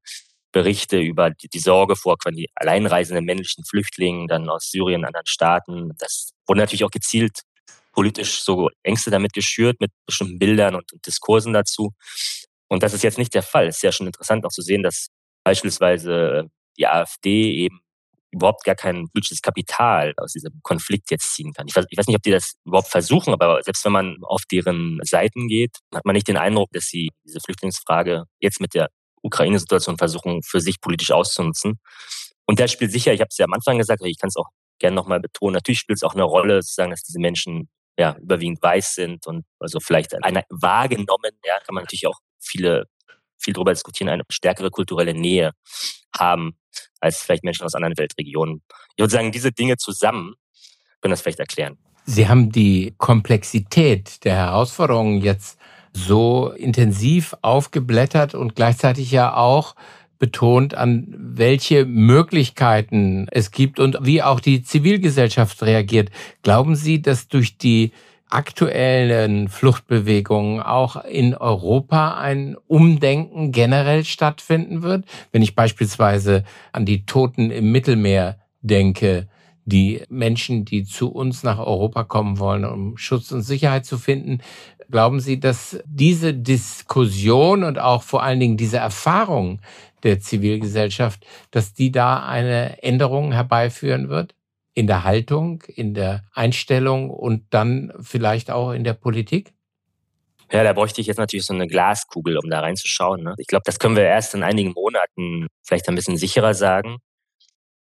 [SPEAKER 4] Berichte über die, die Sorge vor quasi alleinreisenden männlichen Flüchtlingen dann aus Syrien, anderen Staaten. Das wurde natürlich auch gezielt politisch so Ängste damit geschürt, mit bestimmten Bildern und, und Diskursen dazu. Und das ist jetzt nicht der Fall. Es ist ja schon interessant auch zu sehen, dass beispielsweise die AfD eben überhaupt gar kein politisches Kapital aus diesem Konflikt jetzt ziehen kann. Ich weiß, ich weiß, nicht, ob die das überhaupt versuchen, aber selbst wenn man auf deren Seiten geht, hat man nicht den Eindruck, dass sie diese Flüchtlingsfrage jetzt mit der Ukraine-Situation versuchen, für sich politisch auszunutzen. Und da spielt sicher, ich habe es ja am Anfang gesagt, ich kann es auch gerne nochmal betonen, natürlich spielt es auch eine Rolle, sozusagen, dass diese Menschen ja überwiegend weiß sind und also vielleicht einer wahrgenommen, ja, kann man natürlich auch viele viel darüber diskutieren, eine stärkere kulturelle Nähe haben als vielleicht Menschen aus anderen Weltregionen. Ich würde sagen, diese Dinge zusammen können das vielleicht erklären.
[SPEAKER 2] Sie haben die Komplexität der Herausforderungen jetzt so intensiv aufgeblättert und gleichzeitig ja auch betont, an welche Möglichkeiten es gibt und wie auch die Zivilgesellschaft reagiert. Glauben Sie, dass durch die aktuellen Fluchtbewegungen auch in Europa ein Umdenken generell stattfinden wird? Wenn ich beispielsweise an die Toten im Mittelmeer denke, die Menschen, die zu uns nach Europa kommen wollen, um Schutz und Sicherheit zu finden. Glauben Sie, dass diese Diskussion und auch vor allen Dingen diese Erfahrung der Zivilgesellschaft, dass die da eine Änderung herbeiführen wird? in der Haltung, in der Einstellung und dann vielleicht auch in der Politik?
[SPEAKER 4] Ja, da bräuchte ich jetzt natürlich so eine Glaskugel, um da reinzuschauen. Ne? Ich glaube, das können wir erst in einigen Monaten vielleicht ein bisschen sicherer sagen.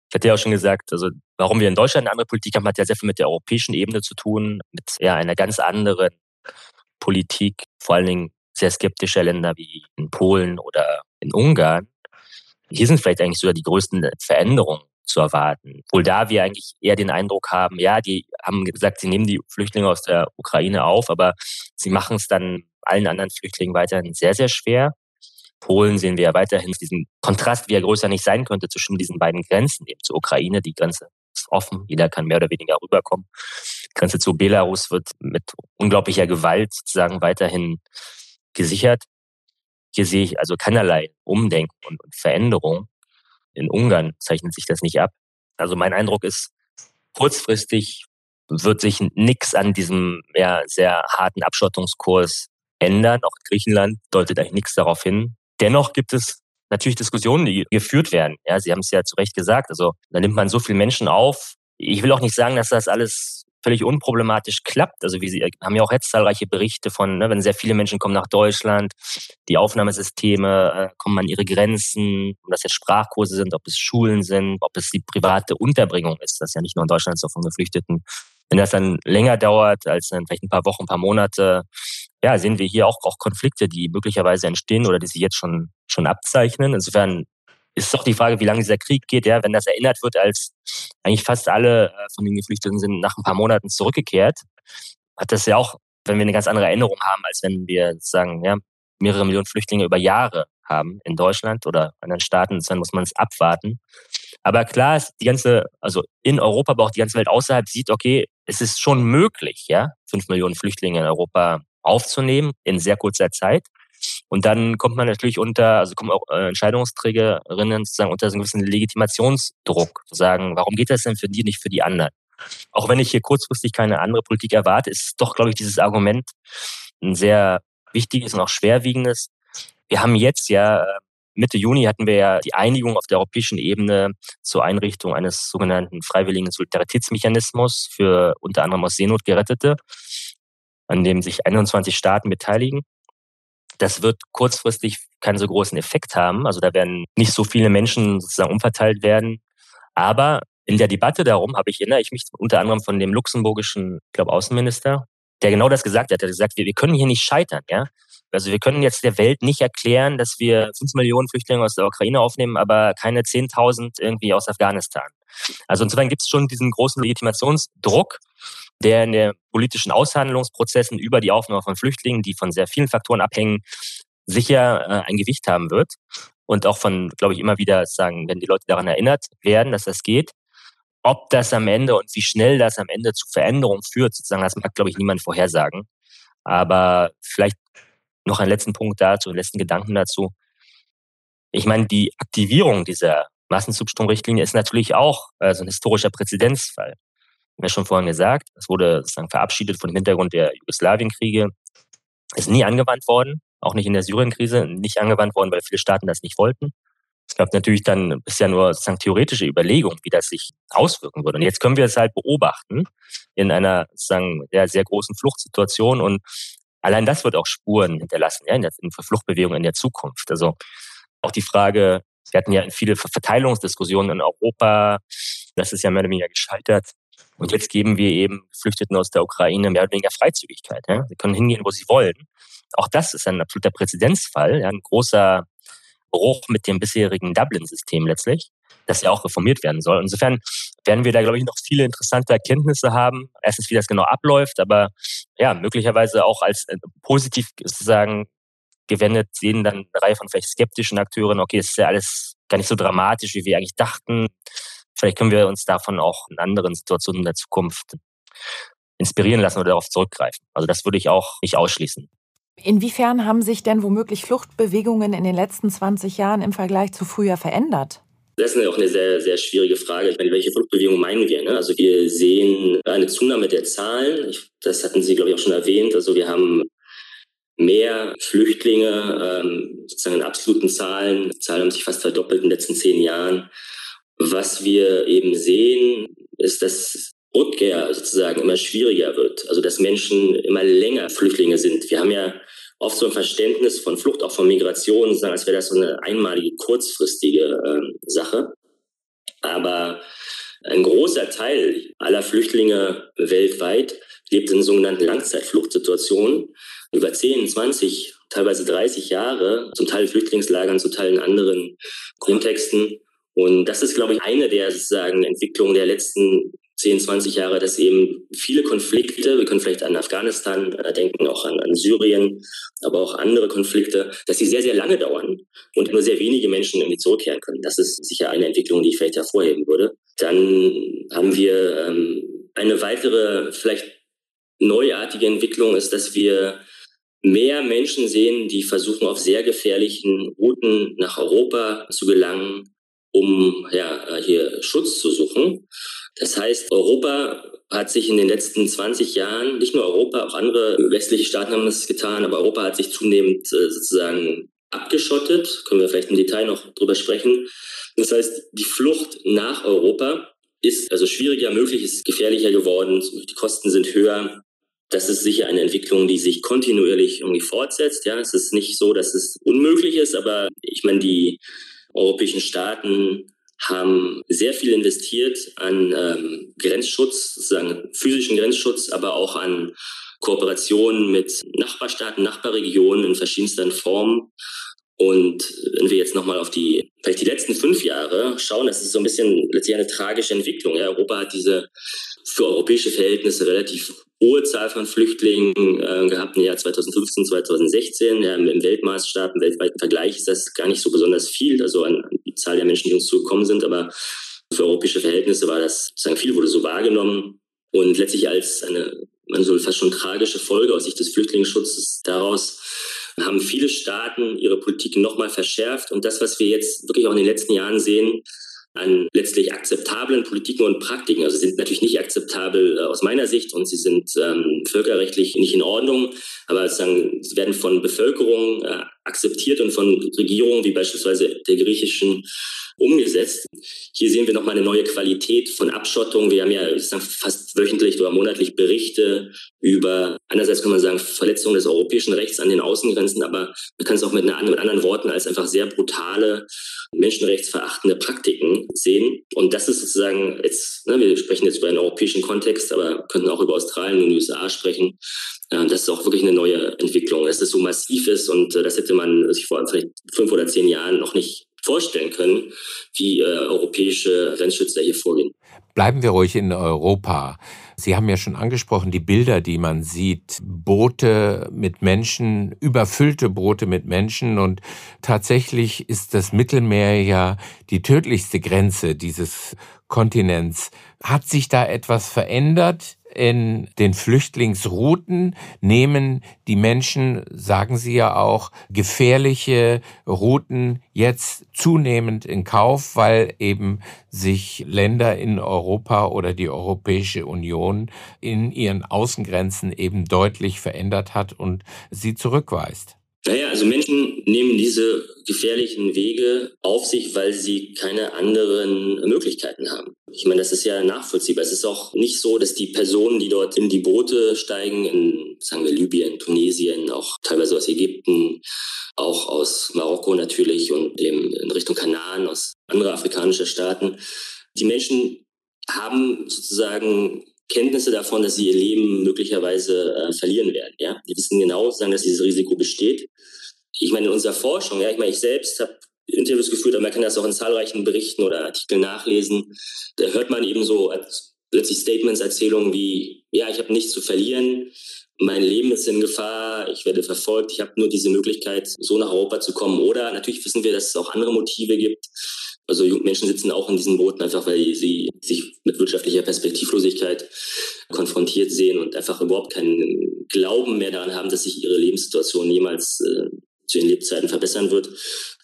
[SPEAKER 4] Ich hatte ja auch schon gesagt, also warum wir in Deutschland eine andere Politik haben, hat ja sehr viel mit der europäischen Ebene zu tun, mit ja, einer ganz anderen Politik, vor allen Dingen sehr skeptischer Länder wie in Polen oder in Ungarn, hier sind vielleicht eigentlich sogar die größten Veränderungen zu erwarten. Obwohl da wir eigentlich eher den Eindruck haben, ja, die haben gesagt, sie nehmen die Flüchtlinge aus der Ukraine auf, aber sie machen es dann allen anderen Flüchtlingen weiterhin sehr, sehr schwer. Polen sehen wir ja weiterhin diesen Kontrast, wie er größer nicht sein könnte zwischen diesen beiden Grenzen, eben zur Ukraine, die Grenze ist offen, jeder kann mehr oder weniger rüberkommen. Die Grenze zu Belarus wird mit unglaublicher Gewalt sozusagen weiterhin gesichert. Hier sehe ich also keinerlei Umdenken und Veränderung. In Ungarn zeichnet sich das nicht ab. Also mein Eindruck ist, kurzfristig wird sich nichts an diesem ja, sehr harten Abschottungskurs ändern. Auch Griechenland deutet eigentlich nichts darauf hin. Dennoch gibt es natürlich Diskussionen, die geführt werden. Ja, Sie haben es ja zu Recht gesagt. Also da nimmt man so viele Menschen auf. Ich will auch nicht sagen, dass das alles völlig unproblematisch klappt. Also Sie haben ja auch jetzt zahlreiche Berichte von, ne, wenn sehr viele Menschen kommen nach Deutschland, die Aufnahmesysteme äh, kommen an ihre Grenzen, ob das jetzt Sprachkurse sind, ob es Schulen sind, ob es die private Unterbringung ist. Das ist ja nicht nur in Deutschland so von Geflüchteten. Wenn das dann länger dauert als dann vielleicht ein paar Wochen, ein paar Monate, ja, sehen wir hier auch, auch Konflikte, die möglicherweise entstehen oder die sich jetzt schon, schon abzeichnen. Insofern ist doch die Frage, wie lange dieser Krieg geht, ja, wenn das erinnert wird, als eigentlich fast alle äh, von den Geflüchteten sind nach ein paar Monaten zurückgekehrt, hat das ja auch, wenn wir eine ganz andere Erinnerung haben, als wenn wir sagen, ja, mehrere Millionen Flüchtlinge über Jahre haben in Deutschland oder anderen Staaten, dann muss man es abwarten. Aber klar ist, die ganze, also in Europa, aber auch die ganze Welt außerhalb sieht, okay, es ist schon möglich, ja, fünf Millionen Flüchtlinge in Europa aufzunehmen in sehr kurzer Zeit. Und dann kommt man natürlich unter, also kommen auch äh, Entscheidungsträgerinnen sozusagen unter so einen gewissen Legitimationsdruck, zu sagen, warum geht das denn für die, nicht für die anderen? Auch wenn ich hier kurzfristig keine andere Politik erwarte, ist doch, glaube ich, dieses Argument ein sehr wichtiges und auch schwerwiegendes. Wir haben jetzt ja äh, Mitte Juni hatten wir ja die Einigung auf der europäischen Ebene zur Einrichtung eines sogenannten freiwilligen Solidaritätsmechanismus für unter anderem aus Seenot Gerettete, an dem sich 21 Staaten beteiligen. Das wird kurzfristig keinen so großen Effekt haben. Also da werden nicht so viele Menschen sozusagen umverteilt werden. Aber in der Debatte darum habe ich, erinnere ich mich unter anderem von dem luxemburgischen, ich glaube, Außenminister, der genau das gesagt hat. Er hat gesagt, wir, wir können hier nicht scheitern, ja. Also wir können jetzt der Welt nicht erklären, dass wir fünf Millionen Flüchtlinge aus der Ukraine aufnehmen, aber keine 10.000 irgendwie aus Afghanistan. Also insofern gibt es schon diesen großen Legitimationsdruck der in den politischen Aushandlungsprozessen über die Aufnahme von Flüchtlingen, die von sehr vielen Faktoren abhängen, sicher äh, ein Gewicht haben wird. Und auch von, glaube ich, immer wieder sagen, wenn die Leute daran erinnert werden, dass das geht. Ob das am Ende und wie schnell das am Ende zu Veränderungen führt, sozusagen, das mag, glaube ich, niemand vorhersagen. Aber vielleicht noch einen letzten Punkt dazu, einen letzten Gedanken dazu. Ich meine, die Aktivierung dieser Massenzugstromrichtlinie ist natürlich auch äh, so ein historischer Präzedenzfall ja schon vorhin gesagt, es wurde sozusagen verabschiedet von dem Hintergrund der Jugoslawienkriege, ist nie angewandt worden, auch nicht in der Syrienkrise, nicht angewandt worden, weil viele Staaten das nicht wollten. Es gab natürlich dann bisher nur sozusagen theoretische Überlegungen, wie das sich auswirken würde. Und jetzt können wir es halt beobachten in einer sozusagen sehr, sehr großen Fluchtsituation und allein das wird auch Spuren hinterlassen, ja, in der Fluchtbewegung in der Zukunft. Also auch die Frage, wir hatten ja viele Verteilungsdiskussionen in Europa, das ist ja mehr oder weniger gescheitert. Und jetzt geben wir eben Geflüchteten aus der Ukraine mehr oder weniger Freizügigkeit. Ja? Sie können hingehen, wo sie wollen. Auch das ist ein absoluter Präzedenzfall, ja? ein großer Bruch mit dem bisherigen Dublin-System letztlich, das ja auch reformiert werden soll. Insofern werden wir da, glaube ich, noch viele interessante Erkenntnisse haben. Erstens, wie das genau abläuft, aber ja, möglicherweise auch als äh, positiv sozusagen gewendet sehen dann eine Reihe von vielleicht skeptischen Akteuren, okay, es ist ja alles gar nicht so dramatisch, wie wir eigentlich dachten. Vielleicht können wir uns davon auch in anderen Situationen in der Zukunft inspirieren lassen oder darauf zurückgreifen. Also das würde ich auch nicht ausschließen.
[SPEAKER 3] Inwiefern haben sich denn womöglich Fluchtbewegungen in den letzten 20 Jahren im Vergleich zu früher verändert?
[SPEAKER 6] Das ist auch eine sehr, sehr schwierige Frage. Ich meine, welche Fluchtbewegung meinen wir? Ne? Also wir sehen eine Zunahme der Zahlen. das hatten Sie, glaube ich, auch schon erwähnt. Also wir haben mehr Flüchtlinge, ähm, sozusagen in absoluten Zahlen. Die Zahlen haben sich fast verdoppelt in den letzten zehn Jahren. Was wir eben sehen, ist, dass Rückkehr sozusagen immer schwieriger wird. Also dass Menschen immer länger Flüchtlinge sind. Wir haben ja oft so ein Verständnis von Flucht, auch von Migration, sozusagen, als wäre das so eine einmalige, kurzfristige ähm, Sache. Aber ein großer Teil aller Flüchtlinge weltweit lebt in sogenannten Langzeitfluchtsituationen über 10, 20,
[SPEAKER 4] teilweise 30 Jahre, zum Teil in Flüchtlingslagern, zum Teil in anderen Kontexten. Und das ist, glaube ich, eine der sozusagen Entwicklungen der letzten 10, 20 Jahre, dass eben viele Konflikte, wir können vielleicht an Afghanistan äh, denken, auch an, an Syrien, aber auch andere Konflikte, dass sie sehr, sehr lange dauern und nur sehr wenige Menschen irgendwie zurückkehren können. Das ist sicher eine Entwicklung, die ich vielleicht hervorheben würde. Dann haben wir ähm, eine weitere, vielleicht neuartige Entwicklung ist, dass wir mehr Menschen sehen, die versuchen, auf sehr gefährlichen Routen nach Europa zu gelangen, um ja, hier Schutz zu suchen. Das heißt, Europa hat sich in den letzten 20 Jahren, nicht nur Europa, auch andere westliche Staaten haben das getan, aber Europa hat sich zunehmend äh, sozusagen abgeschottet. Können wir vielleicht im Detail noch drüber sprechen. Das heißt, die Flucht nach Europa ist also schwieriger möglich, ist gefährlicher geworden, die Kosten sind höher. Das ist sicher eine Entwicklung, die sich kontinuierlich irgendwie fortsetzt. Ja, es ist nicht so, dass es unmöglich ist, aber ich meine, die europäischen Staaten haben sehr viel investiert an ähm, Grenzschutz, sozusagen physischen Grenzschutz, aber auch an Kooperationen mit Nachbarstaaten, Nachbarregionen in verschiedensten Formen. Und wenn wir jetzt nochmal auf die, vielleicht die letzten fünf Jahre schauen, das ist so ein bisschen letztlich eine tragische Entwicklung. Ja, Europa hat diese für europäische Verhältnisse relativ hohe Zahl von Flüchtlingen äh, gehabt im Jahr 2015, 2016. Ja, Im Weltmaßstab, im weltweiten Vergleich ist das gar nicht so besonders viel, also an, an die Zahl der Menschen, die uns zugekommen sind, aber für europäische Verhältnisse war das sozusagen viel, wurde so wahrgenommen. Und letztlich als eine, man soll fast schon tragische Folge aus Sicht des Flüchtlingsschutzes daraus haben viele Staaten ihre Politik nochmal verschärft. Und das, was wir jetzt wirklich auch in den letzten Jahren sehen, an letztlich akzeptablen Politiken und Praktiken. Also sind natürlich nicht akzeptabel äh, aus meiner Sicht und sie sind ähm, völkerrechtlich nicht in Ordnung, aber sagen, sie werden von Bevölkerung äh, akzeptiert und von Regierungen wie beispielsweise der griechischen umgesetzt. Hier sehen wir nochmal eine neue Qualität von Abschottung. Wir haben ja fast wöchentlich oder monatlich Berichte über, einerseits kann man sagen, Verletzungen des europäischen Rechts an den Außengrenzen, aber man kann es auch mit, einer, mit anderen Worten als einfach sehr brutale, menschenrechtsverachtende Praktiken sehen. Und das ist sozusagen jetzt, ne, wir sprechen jetzt über einen europäischen Kontext, aber könnten auch über Australien und USA sprechen. Das ist auch wirklich eine neue Entwicklung, dass es so massiv ist und äh, das hätte man sich vor vielleicht fünf oder zehn Jahren noch nicht vorstellen können, wie äh, europäische Grenzschützer hier vorgehen.
[SPEAKER 2] Bleiben wir ruhig in Europa. Sie haben ja schon angesprochen, die Bilder, die man sieht, Boote mit Menschen, überfüllte Boote mit Menschen und tatsächlich ist das Mittelmeer ja die tödlichste Grenze dieses Kontinents. Hat sich da etwas verändert? in den Flüchtlingsrouten nehmen die Menschen, sagen Sie ja auch, gefährliche Routen jetzt zunehmend in Kauf, weil eben sich Länder in Europa oder die Europäische Union in ihren Außengrenzen eben deutlich verändert hat und sie zurückweist.
[SPEAKER 4] Naja, also Menschen nehmen diese gefährlichen Wege auf sich, weil sie keine anderen Möglichkeiten haben. Ich meine, das ist ja nachvollziehbar. Es ist auch nicht so, dass die Personen, die dort in die Boote steigen, in, sagen wir, Libyen, Tunesien, auch teilweise aus Ägypten, auch aus Marokko natürlich und dem, in Richtung Kanaren, aus anderen afrikanischen Staaten, die Menschen haben sozusagen Kenntnisse davon, dass sie ihr Leben möglicherweise äh, verlieren werden. Ja, die wissen genau, sagen, dass dieses Risiko besteht. Ich meine, in unserer Forschung, ja, ich meine, ich selbst habe Interviews geführt, aber man kann das auch in zahlreichen Berichten oder Artikeln nachlesen. Da hört man eben so plötzlich Statements, Erzählungen wie, ja, ich habe nichts zu verlieren, mein Leben ist in Gefahr, ich werde verfolgt, ich habe nur diese Möglichkeit, so nach Europa zu kommen. Oder natürlich wissen wir, dass es auch andere Motive gibt. Also Menschen sitzen auch in diesen Booten einfach, weil sie sich mit wirtschaftlicher Perspektivlosigkeit konfrontiert sehen und einfach überhaupt keinen Glauben mehr daran haben, dass sich ihre Lebenssituation jemals äh, zu ihren Lebzeiten verbessern wird.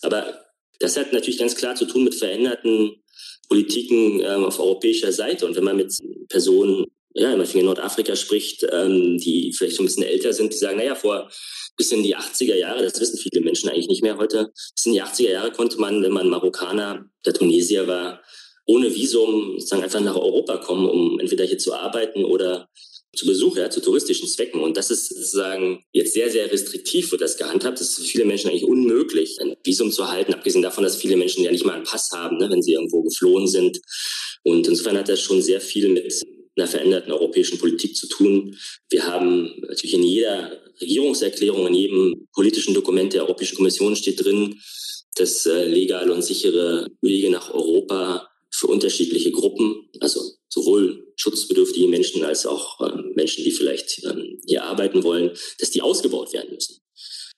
[SPEAKER 4] Aber das hat natürlich ganz klar zu tun mit veränderten Politiken ähm, auf europäischer Seite. Und wenn man mit Personen ja, wenn man in Nordafrika spricht, ähm, die vielleicht schon ein bisschen älter sind, die sagen, naja, vor bis in die 80er Jahre, das wissen viele Menschen eigentlich nicht mehr heute, bis in die 80er Jahre konnte man, wenn man Marokkaner der Tunesier war, ohne Visum sozusagen einfach nach Europa kommen, um entweder hier zu arbeiten oder zu Besuch, ja, zu touristischen Zwecken. Und das ist sozusagen jetzt sehr, sehr restriktiv wird das gehandhabt. Das ist für viele Menschen eigentlich unmöglich, ein Visum zu halten, abgesehen davon, dass viele Menschen ja nicht mal einen Pass haben, ne, wenn sie irgendwo geflohen sind. Und insofern hat das schon sehr viel mit einer veränderten europäischen Politik zu tun. Wir haben natürlich in jeder Regierungserklärung, in jedem politischen Dokument der Europäischen Kommission steht drin, dass äh, legale und sichere Wege nach Europa für unterschiedliche Gruppen, also sowohl schutzbedürftige Menschen als auch äh, Menschen, die vielleicht ähm, hier arbeiten wollen, dass die ausgebaut werden müssen.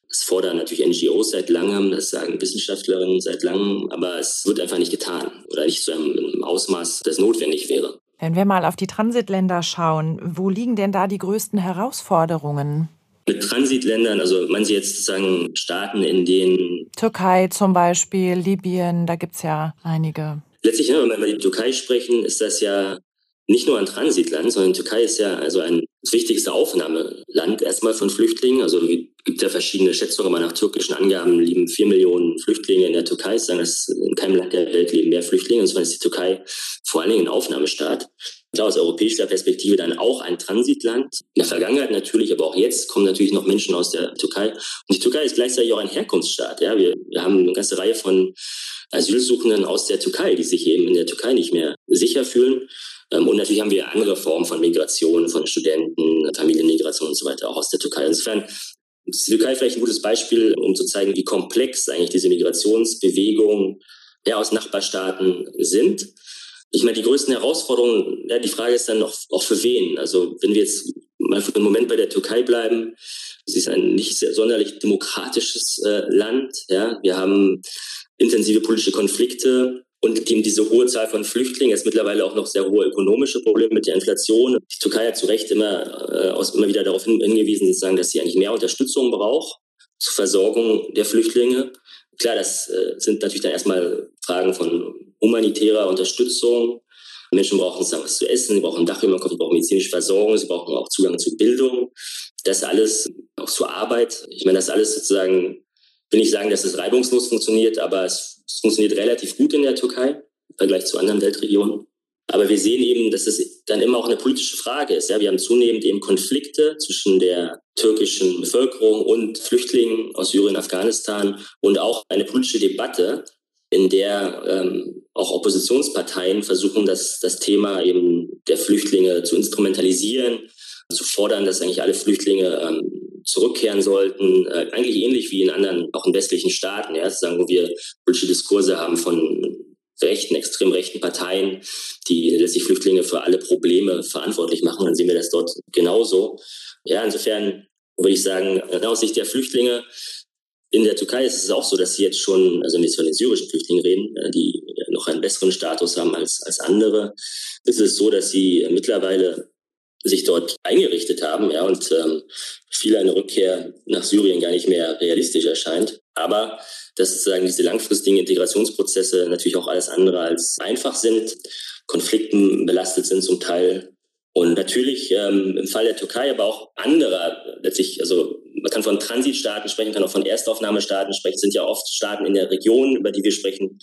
[SPEAKER 4] Das fordern natürlich NGOs seit langem, das sagen Wissenschaftlerinnen seit langem, aber es wird einfach nicht getan oder nicht zu einem Ausmaß, das notwendig wäre.
[SPEAKER 3] Wenn wir mal auf die Transitländer schauen, wo liegen denn da die größten Herausforderungen?
[SPEAKER 4] Mit Transitländern, also man Sie jetzt sagen Staaten, in denen
[SPEAKER 3] Türkei zum Beispiel, Libyen, da gibt es ja einige.
[SPEAKER 4] Letztlich, wenn wir über die Türkei sprechen, ist das ja nicht nur ein Transitland, sondern die Türkei ist ja also ein das wichtigste Aufnahmeland erstmal von Flüchtlingen. Also gibt ja verschiedene Schätzungen, aber nach türkischen Angaben leben vier Millionen Flüchtlinge in der Türkei. Sagen, dass in keinem Land der Welt leben mehr Flüchtlinge. Und zwar ist die Türkei vor allen Dingen ein Aufnahmestaat. Aus europäischer Perspektive dann auch ein Transitland. In der Vergangenheit natürlich, aber auch jetzt kommen natürlich noch Menschen aus der Türkei. Und die Türkei ist gleichzeitig auch ein Herkunftsstaat. Ja, wir, wir haben eine ganze Reihe von Asylsuchenden aus der Türkei, die sich eben in der Türkei nicht mehr sicher fühlen. Ähm, und natürlich haben wir andere Formen von Migration, von Studenten, Familienmigration und so weiter, auch aus der Türkei. Insofern ist die Türkei vielleicht ein gutes Beispiel, um zu zeigen, wie komplex eigentlich diese Migrationsbewegungen ja, aus Nachbarstaaten sind. Ich meine, die größten Herausforderungen, ja, die Frage ist dann noch, auch für wen. Also wenn wir jetzt mal für einen Moment bei der Türkei bleiben, sie ist ein nicht sehr sonderlich demokratisches äh, Land. Ja, wir haben intensive politische Konflikte und eben diese hohe Zahl von Flüchtlingen, jetzt mittlerweile auch noch sehr hohe ökonomische Probleme mit der Inflation. Die Türkei hat zu Recht immer, äh, aus, immer wieder darauf hingewiesen, sozusagen, dass sie eigentlich mehr Unterstützung braucht zur Versorgung der Flüchtlinge. Klar, das äh, sind natürlich dann erstmal Fragen von humanitärer Unterstützung. Menschen brauchen was zu essen, sie brauchen ein Dach über dem Kopf, sie brauchen medizinische Versorgung, sie brauchen auch Zugang zu Bildung. Das alles auch zur Arbeit. Ich meine, das alles sozusagen will nicht sagen, dass es reibungslos funktioniert, aber es, es funktioniert relativ gut in der Türkei im Vergleich zu anderen Weltregionen. Aber wir sehen eben, dass es dann immer auch eine politische Frage ist. Ja, wir haben zunehmend eben Konflikte zwischen der türkischen Bevölkerung und Flüchtlingen aus Syrien, Afghanistan und auch eine politische Debatte, in der ähm, auch Oppositionsparteien versuchen, das, das Thema eben der Flüchtlinge zu instrumentalisieren, zu fordern, dass eigentlich alle Flüchtlinge ähm, zurückkehren sollten, äh, eigentlich ähnlich wie in anderen, auch in westlichen Staaten, ja, sagen, wo wir politische Diskurse haben von rechten, extrem rechten Parteien, die letztlich Flüchtlinge für alle Probleme verantwortlich machen, dann sehen wir das dort genauso. Ja, insofern würde ich sagen, aus Sicht der Flüchtlinge in der Türkei ist es auch so, dass sie jetzt schon, also wenn wir jetzt von den syrischen Flüchtlingen reden, äh, die noch einen besseren Status haben als, als andere, ist es so, dass sie mittlerweile sich dort eingerichtet haben, ja, und ähm, viel eine Rückkehr nach Syrien gar nicht mehr realistisch erscheint. Aber dass sozusagen diese langfristigen Integrationsprozesse natürlich auch alles andere als einfach sind, Konflikten belastet sind zum Teil. Und natürlich ähm, im Fall der Türkei, aber auch anderer, letztlich, also man kann von Transitstaaten sprechen, kann auch von Erstaufnahmestaaten sprechen, sind ja oft Staaten in der Region, über die wir sprechen.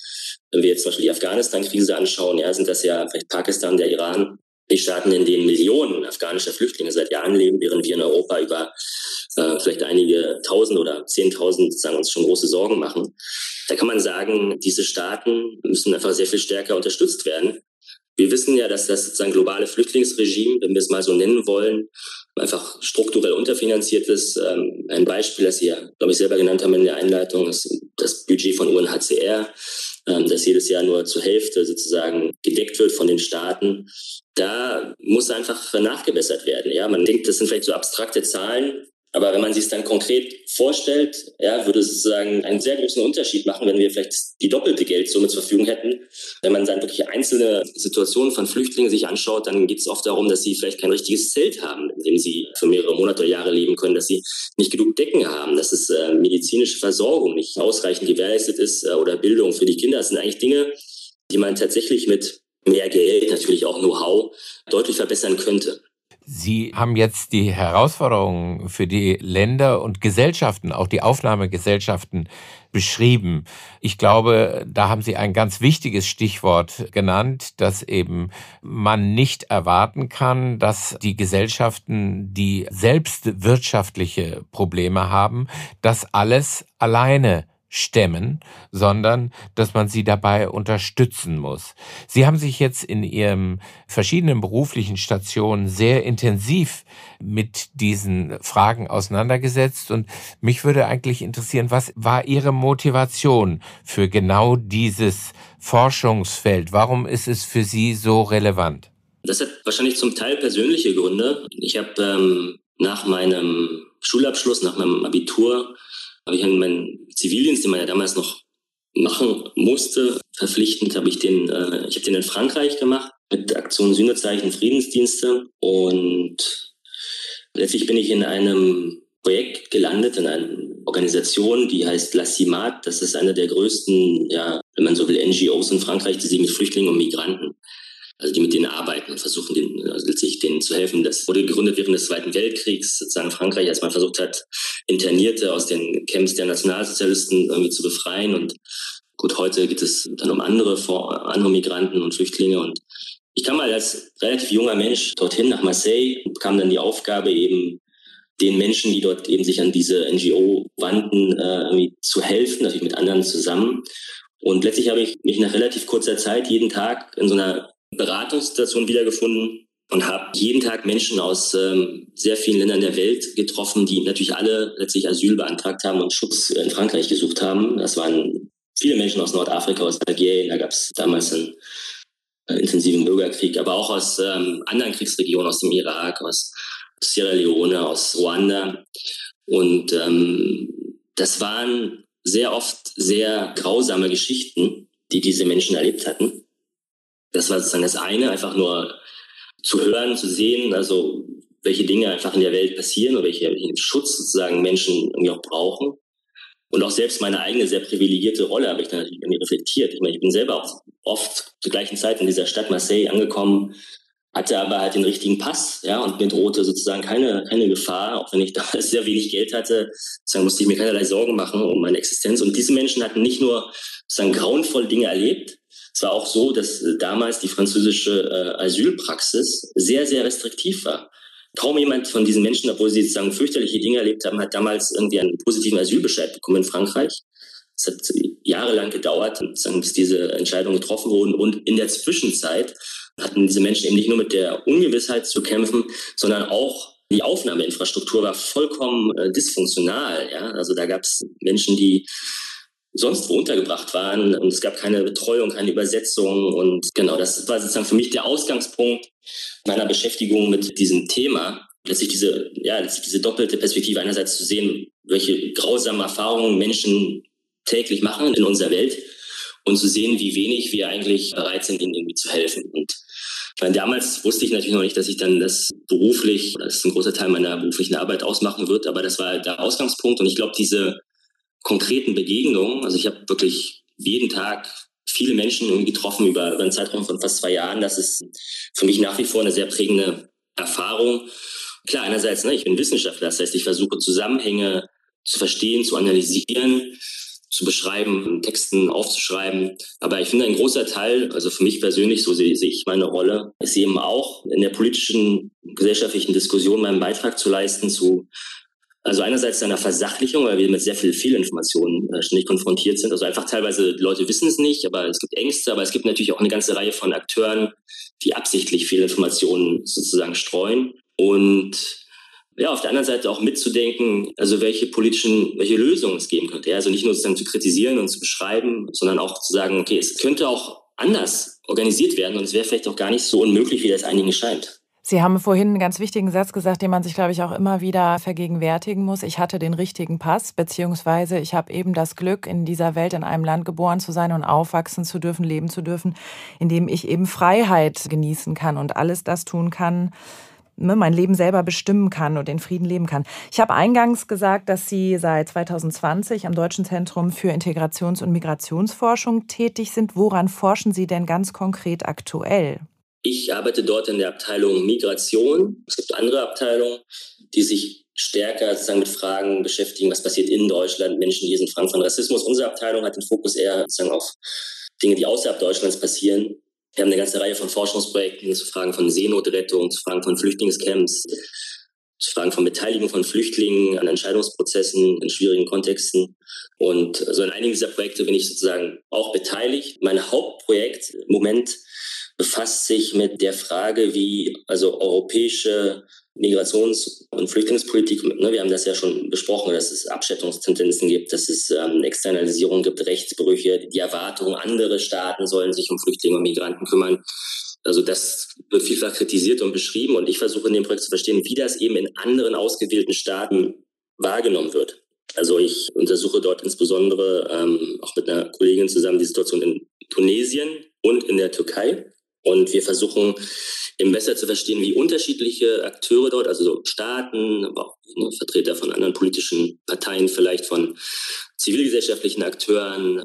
[SPEAKER 4] Wenn wir jetzt zum Beispiel die Afghanistan-Krise anschauen, ja, sind das ja vielleicht Pakistan, der Iran, die Staaten, in denen Millionen afghanischer Flüchtlinge seit Jahren leben, während wir in Europa über äh, vielleicht einige Tausend oder Zehntausend sagen uns schon große Sorgen machen. Da kann man sagen, diese Staaten müssen einfach sehr viel stärker unterstützt werden. Wir wissen ja, dass das sozusagen globale Flüchtlingsregime, wenn wir es mal so nennen wollen, einfach strukturell unterfinanziert ist. Ähm, ein Beispiel, das Sie ja, glaube ich, selber genannt haben in der Einleitung, ist das Budget von UNHCR ähm, das jedes Jahr nur zur Hälfte sozusagen gedeckt wird von den Staaten. Da muss einfach nachgebessert werden. Ja, man denkt, das sind vielleicht so abstrakte Zahlen, aber wenn man sich es dann konkret vorstellt, ja, würde es sozusagen einen sehr großen Unterschied machen, wenn wir vielleicht die doppelte Geldsumme zur Verfügung hätten. Wenn man dann wirklich einzelne Situationen von Flüchtlingen sich anschaut, dann geht es oft darum, dass sie vielleicht kein richtiges Zelt haben, in dem sie für mehrere Monate oder Jahre leben können, dass sie nicht genug Decken haben, dass es äh, medizinische Versorgung nicht ausreichend gewährleistet ist äh, oder Bildung für die Kinder. Das sind eigentlich Dinge, die man tatsächlich mit mehr Geld, natürlich auch Know-how, deutlich verbessern könnte.
[SPEAKER 2] Sie haben jetzt die Herausforderungen für die Länder und Gesellschaften, auch die Aufnahmegesellschaften beschrieben. Ich glaube, da haben Sie ein ganz wichtiges Stichwort genannt, dass eben man nicht erwarten kann, dass die Gesellschaften, die selbst wirtschaftliche Probleme haben, das alles alleine stemmen, sondern dass man sie dabei unterstützen muss. Sie haben sich jetzt in Ihren verschiedenen beruflichen Stationen sehr intensiv mit diesen Fragen auseinandergesetzt und mich würde eigentlich interessieren, was war Ihre Motivation für genau dieses Forschungsfeld? Warum ist es für Sie so relevant?
[SPEAKER 4] Das hat wahrscheinlich zum Teil persönliche Gründe. Ich habe ähm, nach meinem Schulabschluss, nach meinem Abitur, habe ich meinen Zivildienst, den man ja damals noch machen musste, verpflichtend habe ich den, äh, ich habe den in Frankreich gemacht mit Aktion Sühnezeichen Friedensdienste und letztlich bin ich in einem Projekt gelandet, in einer Organisation, die heißt La CIMAT. Das ist eine der größten, ja, wenn man so will, NGOs in Frankreich, die sich mit Flüchtlingen und Migranten also die mit denen arbeiten und versuchen, denen, also letztlich denen zu helfen. Das wurde gegründet während des Zweiten Weltkriegs, sozusagen Frankreich, als man versucht hat, Internierte aus den Camps der Nationalsozialisten irgendwie zu befreien. Und gut, heute geht es dann um andere, andere Migranten und Flüchtlinge. Und ich kam mal als relativ junger Mensch dorthin nach Marseille und bekam dann die Aufgabe eben, den Menschen, die dort eben sich an diese NGO wandten, äh, irgendwie zu helfen, natürlich mit anderen zusammen. Und letztlich habe ich mich nach relativ kurzer Zeit jeden Tag in so einer Beratungsstation wiedergefunden und habe jeden Tag Menschen aus ähm, sehr vielen Ländern der Welt getroffen, die natürlich alle letztlich Asyl beantragt haben und Schutz in Frankreich gesucht haben. Das waren viele Menschen aus Nordafrika, aus Algerien, da gab es damals einen äh, intensiven Bürgerkrieg, aber auch aus ähm, anderen Kriegsregionen, aus dem Irak, aus Sierra Leone, aus Ruanda. Und ähm, das waren sehr oft sehr grausame Geschichten, die diese Menschen erlebt hatten. Das war sozusagen das eine, einfach nur zu hören, zu sehen, also welche Dinge einfach in der Welt passieren welche, welchen Schutz sozusagen Menschen irgendwie auch brauchen. Und auch selbst meine eigene sehr privilegierte Rolle habe ich dann natürlich reflektiert. Ich meine, ich bin selber auch oft zur gleichen Zeit in dieser Stadt Marseille angekommen, hatte aber halt den richtigen Pass, ja, und mir drohte sozusagen keine, keine Gefahr, auch wenn ich damals sehr wenig Geld hatte, sozusagen musste ich mir keinerlei Sorgen machen um meine Existenz. Und diese Menschen hatten nicht nur sozusagen grauenvolle Dinge erlebt, es war auch so, dass äh, damals die französische äh, Asylpraxis sehr, sehr restriktiv war. Kaum jemand von diesen Menschen, obwohl sie sozusagen fürchterliche Dinge erlebt haben, hat damals irgendwie einen positiven Asylbescheid bekommen in Frankreich. Es hat jahrelang gedauert, bis diese Entscheidungen getroffen wurden. Und in der Zwischenzeit hatten diese Menschen eben nicht nur mit der Ungewissheit zu kämpfen, sondern auch die Aufnahmeinfrastruktur war vollkommen äh, dysfunktional. Ja? Also da gab es Menschen, die sonst wo untergebracht waren. Und es gab keine Betreuung, keine Übersetzung. Und genau, das war sozusagen für mich der Ausgangspunkt meiner Beschäftigung mit diesem Thema, letztlich diese, ja, letztlich diese doppelte Perspektive einerseits zu sehen, welche grausamen Erfahrungen Menschen täglich machen in unserer Welt und zu sehen, wie wenig wir eigentlich bereit sind, ihnen irgendwie zu helfen. Und meine, damals wusste ich natürlich noch nicht, dass ich dann das beruflich, das ist ein großer Teil meiner beruflichen Arbeit ausmachen wird, aber das war der Ausgangspunkt. Und ich glaube, diese konkreten Begegnungen. Also ich habe wirklich jeden Tag viele Menschen getroffen über, über einen Zeitraum von fast zwei Jahren. Das ist für mich nach wie vor eine sehr prägende Erfahrung. Klar, einerseits, ne, ich bin Wissenschaftler, das heißt, ich versuche Zusammenhänge zu verstehen, zu analysieren, zu beschreiben, Texten aufzuschreiben. Aber ich finde, ein großer Teil, also für mich persönlich, so sehe ich meine Rolle, ist eben auch in der politischen, gesellschaftlichen Diskussion meinen Beitrag zu leisten, zu also einerseits einer Versachlichung, weil wir mit sehr viel Fehlinformationen äh, ständig konfrontiert sind. Also einfach teilweise Leute wissen es nicht, aber es gibt Ängste, aber es gibt natürlich auch eine ganze Reihe von Akteuren, die absichtlich Fehlinformationen sozusagen streuen. Und ja, auf der anderen Seite auch mitzudenken, also welche politischen, welche Lösungen es geben könnte. Ja, also nicht nur sozusagen zu kritisieren und zu beschreiben, sondern auch zu sagen, okay, es könnte auch anders organisiert werden und es wäre vielleicht auch gar nicht so unmöglich, wie das einigen scheint.
[SPEAKER 3] Sie haben vorhin einen ganz wichtigen Satz gesagt, den man sich, glaube ich, auch immer wieder vergegenwärtigen muss. Ich hatte den richtigen Pass, beziehungsweise ich habe eben das Glück, in dieser Welt, in einem Land geboren zu sein und aufwachsen zu dürfen, leben zu dürfen, in dem ich eben Freiheit genießen kann und alles das tun kann, ne, mein Leben selber bestimmen kann und in Frieden leben kann. Ich habe eingangs gesagt, dass Sie seit 2020 am Deutschen Zentrum für Integrations- und Migrationsforschung tätig sind. Woran forschen Sie denn ganz konkret aktuell?
[SPEAKER 4] Ich arbeite dort in der Abteilung Migration. Es gibt andere Abteilungen, die sich stärker sozusagen mit Fragen beschäftigen, was passiert in Deutschland, Menschen, die sind frank von Rassismus. Unsere Abteilung hat den Fokus eher sozusagen auf Dinge, die außerhalb Deutschlands passieren. Wir haben eine ganze Reihe von Forschungsprojekten zu Fragen von Seenotrettung, zu Fragen von Flüchtlingscamps. Fragen von Beteiligung von Flüchtlingen an Entscheidungsprozessen in schwierigen Kontexten. Und so in einigen dieser Projekte bin ich sozusagen auch beteiligt. Mein Hauptprojekt im Moment befasst sich mit der Frage, wie also europäische Migrations- und Flüchtlingspolitik, ne, wir haben das ja schon besprochen, dass es Abschätzungstendenzen gibt, dass es ähm, Externalisierung gibt, Rechtsbrüche, die Erwartung, andere Staaten sollen sich um Flüchtlinge und Migranten kümmern. Also das wird vielfach kritisiert und beschrieben und ich versuche in dem Projekt zu verstehen, wie das eben in anderen ausgewählten Staaten wahrgenommen wird. Also ich untersuche dort insbesondere ähm, auch mit einer Kollegin zusammen die Situation in Tunesien und in der Türkei. Und wir versuchen eben besser zu verstehen, wie unterschiedliche Akteure dort, also so Staaten, aber auch ne, Vertreter von anderen politischen Parteien, vielleicht von zivilgesellschaftlichen Akteuren,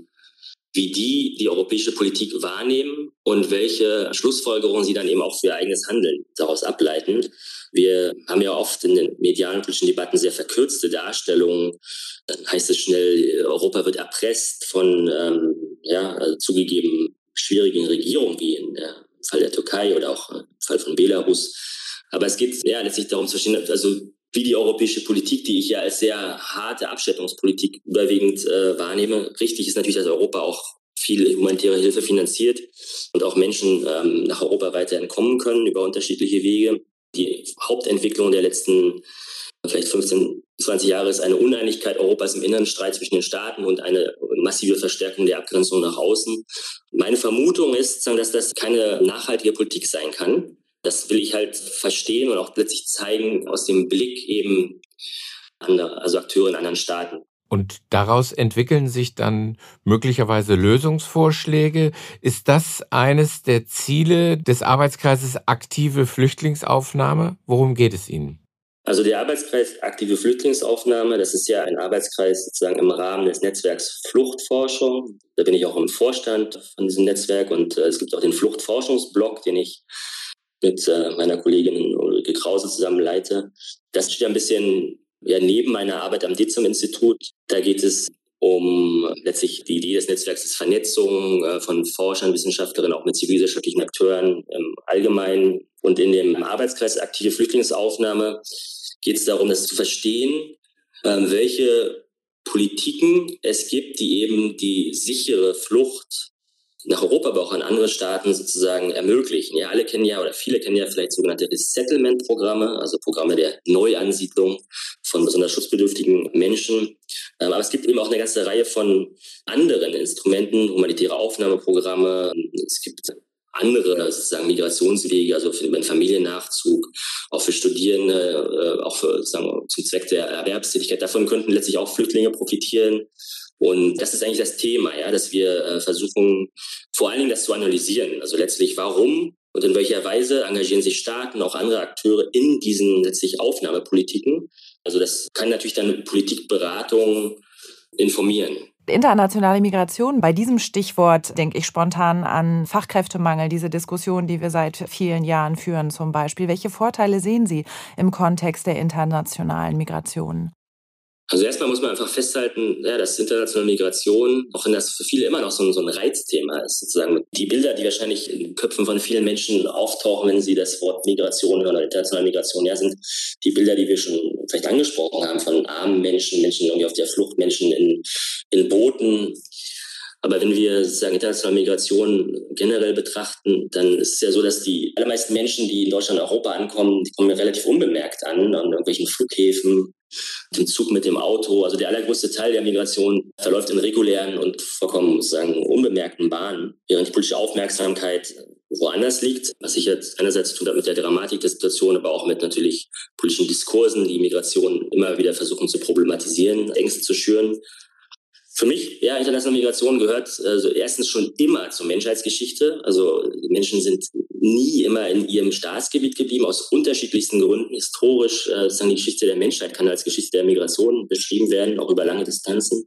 [SPEAKER 4] wie die die europäische Politik wahrnehmen und welche Schlussfolgerungen sie dann eben auch für ihr eigenes Handeln daraus ableiten. Wir haben ja oft in den medialen politischen Debatten sehr verkürzte Darstellungen. Dann heißt es schnell, Europa wird erpresst von ähm, ja, also zugegeben schwierigen Regierungen wie in der Fall der Türkei oder auch im Fall von Belarus. Aber es geht ja letztlich darum zu verstehen, also wie die europäische Politik, die ich ja als sehr harte Abschätzungspolitik überwiegend äh, wahrnehme. Richtig ist natürlich, dass Europa auch viel humanitäre Hilfe finanziert und auch Menschen ähm, nach Europa weiterhin kommen können über unterschiedliche Wege. Die Hauptentwicklung der letzten vielleicht 15, 20 Jahre ist eine Uneinigkeit Europas im inneren Streit zwischen den Staaten und eine massive Verstärkung der Abgrenzung nach außen. Meine Vermutung ist, dass das keine nachhaltige Politik sein kann. Das will ich halt verstehen und auch plötzlich zeigen aus dem Blick eben anderer, also Akteure in anderen Staaten.
[SPEAKER 2] Und daraus entwickeln sich dann möglicherweise Lösungsvorschläge. Ist das eines der Ziele des Arbeitskreises aktive Flüchtlingsaufnahme? Worum geht es Ihnen?
[SPEAKER 4] Also der Arbeitskreis aktive Flüchtlingsaufnahme, das ist ja ein Arbeitskreis sozusagen im Rahmen des Netzwerks Fluchtforschung. Da bin ich auch im Vorstand von diesem Netzwerk und äh, es gibt auch den Fluchtforschungsblock, den ich mit äh, meiner Kollegin Ulrike Krause zusammen leite. Das steht ein bisschen ja, neben meiner Arbeit am DIZUM-Institut. Da geht es um letztlich die Idee des Netzwerks ist Vernetzung äh, von Forschern, Wissenschaftlerinnen, auch mit zivilgesellschaftlichen Akteuren im Allgemeinen. Und in dem Arbeitskreis aktive Flüchtlingsaufnahme geht es darum, das zu verstehen, äh, welche Politiken es gibt, die eben die sichere Flucht nach Europa, aber auch an andere Staaten sozusagen ermöglichen. Ja, alle kennen ja oder viele kennen ja vielleicht sogenannte Resettlement-Programme, also Programme der Neuansiedlung von besonders schutzbedürftigen Menschen. Ähm, aber es gibt eben auch eine ganze Reihe von anderen Instrumenten, humanitäre Aufnahmeprogramme. Es gibt andere sozusagen Migrationswege, also für den Familiennachzug, auch für Studierende, äh, auch für, sagen wir, zum Zweck der Erwerbstätigkeit. Davon könnten letztlich auch Flüchtlinge profitieren. Und das ist eigentlich das Thema, ja, dass wir äh, versuchen, vor allen Dingen das zu analysieren. Also letztlich, warum und in welcher Weise engagieren sich Staaten, auch andere Akteure in diesen letztlich Aufnahmepolitiken. Also das kann natürlich dann Politikberatung informieren.
[SPEAKER 3] Internationale Migration, bei diesem Stichwort denke ich spontan an Fachkräftemangel, diese Diskussion, die wir seit vielen Jahren führen zum Beispiel. Welche Vorteile sehen Sie im Kontext der internationalen Migration?
[SPEAKER 4] Also erstmal muss man einfach festhalten, ja, dass internationale Migration, auch wenn das für viele immer noch so ein, so ein Reizthema ist, sozusagen die Bilder, die wahrscheinlich in den Köpfen von vielen Menschen auftauchen, wenn sie das Wort Migration oder internationale Migration, ja, sind die Bilder, die wir schon vielleicht angesprochen haben, von armen Menschen, Menschen irgendwie auf der Flucht, Menschen in, in Booten, aber wenn wir sozusagen internationale Migration generell betrachten, dann ist es ja so, dass die allermeisten Menschen, die in Deutschland und Europa ankommen, die kommen relativ unbemerkt an, an irgendwelchen Flughäfen, dem Zug mit dem Auto. Also der allergrößte Teil der Migration verläuft in regulären und vollkommen sozusagen unbemerkten Bahnen, während die politische Aufmerksamkeit woanders liegt, was sich jetzt einerseits zu tun hat mit der Dramatik der Situation, aber auch mit natürlich politischen Diskursen, die Migration immer wieder versuchen zu problematisieren, Ängste zu schüren. Für mich, ja, internationale Migration gehört also erstens schon immer zur Menschheitsgeschichte. Also Menschen sind nie immer in ihrem Staatsgebiet geblieben, aus unterschiedlichsten Gründen. Historisch, äh, sozusagen die Geschichte der Menschheit kann als Geschichte der Migration beschrieben werden, auch über lange Distanzen.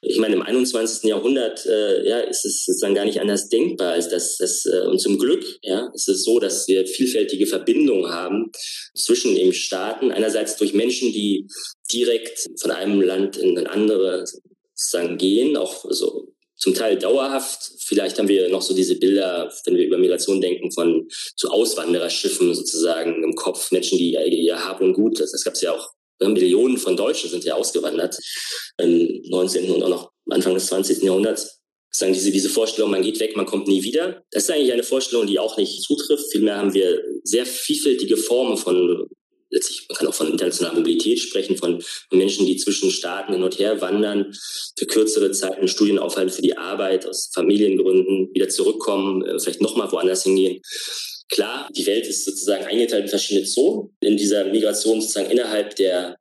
[SPEAKER 4] Ich meine, im 21. Jahrhundert äh, ja, ist es sozusagen gar nicht anders denkbar, als dass das, äh, und zum Glück ja, ist es so, dass wir vielfältige Verbindungen haben zwischen den Staaten. Einerseits durch Menschen, die direkt von einem Land in ein anderes sozusagen gehen, auch so zum Teil dauerhaft. Vielleicht haben wir noch so diese Bilder, wenn wir über Migration denken, von so Auswandererschiffen sozusagen im Kopf, Menschen, die ihr Hab und Gut, das, das gab es ja auch, Millionen von Deutschen sind ja ausgewandert im 19. und auch noch Anfang des 20. Jahrhunderts. Sagen diese, diese Vorstellung, man geht weg, man kommt nie wieder. Das ist eigentlich eine Vorstellung, die auch nicht zutrifft. Vielmehr haben wir sehr vielfältige Formen von letztlich, man kann auch von internationaler Mobilität sprechen, von, Menschen, die zwischen Staaten hin und her wandern, für kürzere Zeiten Studien aufhalten für die Arbeit, aus Familiengründen, wieder zurückkommen, äh, vielleicht nochmal woanders hingehen. Klar, die Welt ist sozusagen eingeteilt in verschiedene Zonen. In dieser Migration sozusagen innerhalb der,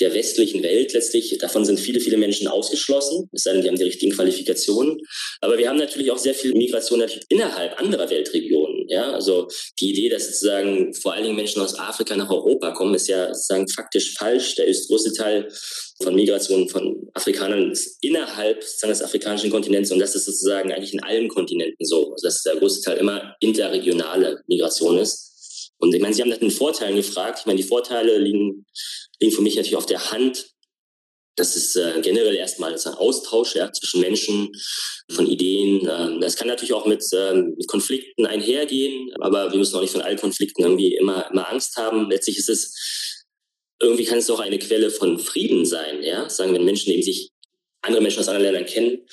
[SPEAKER 4] der westlichen Welt letztlich, davon sind viele, viele Menschen ausgeschlossen, es sei denn, die haben die richtigen Qualifikationen. Aber wir haben natürlich auch sehr viel Migration innerhalb anderer Weltregionen. Ja, also die Idee, dass sozusagen vor allen Dingen Menschen aus Afrika nach Europa kommen, ist ja sozusagen faktisch falsch. Der ist größte Teil von Migration von Afrikanern innerhalb sozusagen des afrikanischen Kontinents und das ist sozusagen eigentlich in allen Kontinenten so, also dass der größte Teil immer interregionale Migration ist. Und ich meine, Sie haben nach den Vorteilen gefragt. Ich meine, die Vorteile liegen, liegen für mich natürlich auf der Hand. Das ist äh, generell erstmal ein Austausch ja, zwischen Menschen, von Ideen. Ähm, das kann natürlich auch mit, ähm, mit Konflikten einhergehen, aber wir müssen auch nicht von allen Konflikten irgendwie immer, immer Angst haben. Letztlich ist es irgendwie kann es auch eine Quelle von Frieden sein, ja, sagen, wenn Menschen eben sich andere Menschen aus anderen Ländern kennen.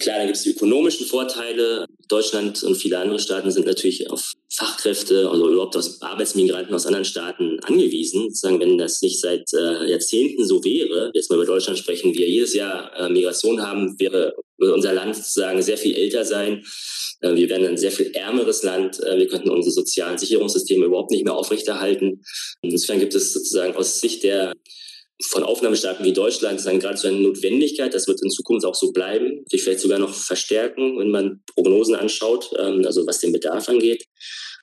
[SPEAKER 4] Klar, dann gibt es die ökonomischen Vorteile. Deutschland und viele andere Staaten sind natürlich auf Fachkräfte, also überhaupt aus Arbeitsmigranten aus anderen Staaten angewiesen. Sagen, wenn das nicht seit äh, Jahrzehnten so wäre, jetzt mal über Deutschland sprechen, wir jedes Jahr äh, Migration haben, wäre unser Land sozusagen sehr viel älter sein. Äh, wir wären ein sehr viel ärmeres Land. Äh, wir könnten unsere sozialen Sicherungssysteme überhaupt nicht mehr aufrechterhalten. Insofern gibt es sozusagen aus Sicht der von Aufnahmestaaten wie Deutschland sagen gerade so eine Notwendigkeit. Das wird in Zukunft auch so bleiben, sich vielleicht sogar noch verstärken, wenn man Prognosen anschaut, ähm, also was den Bedarf angeht.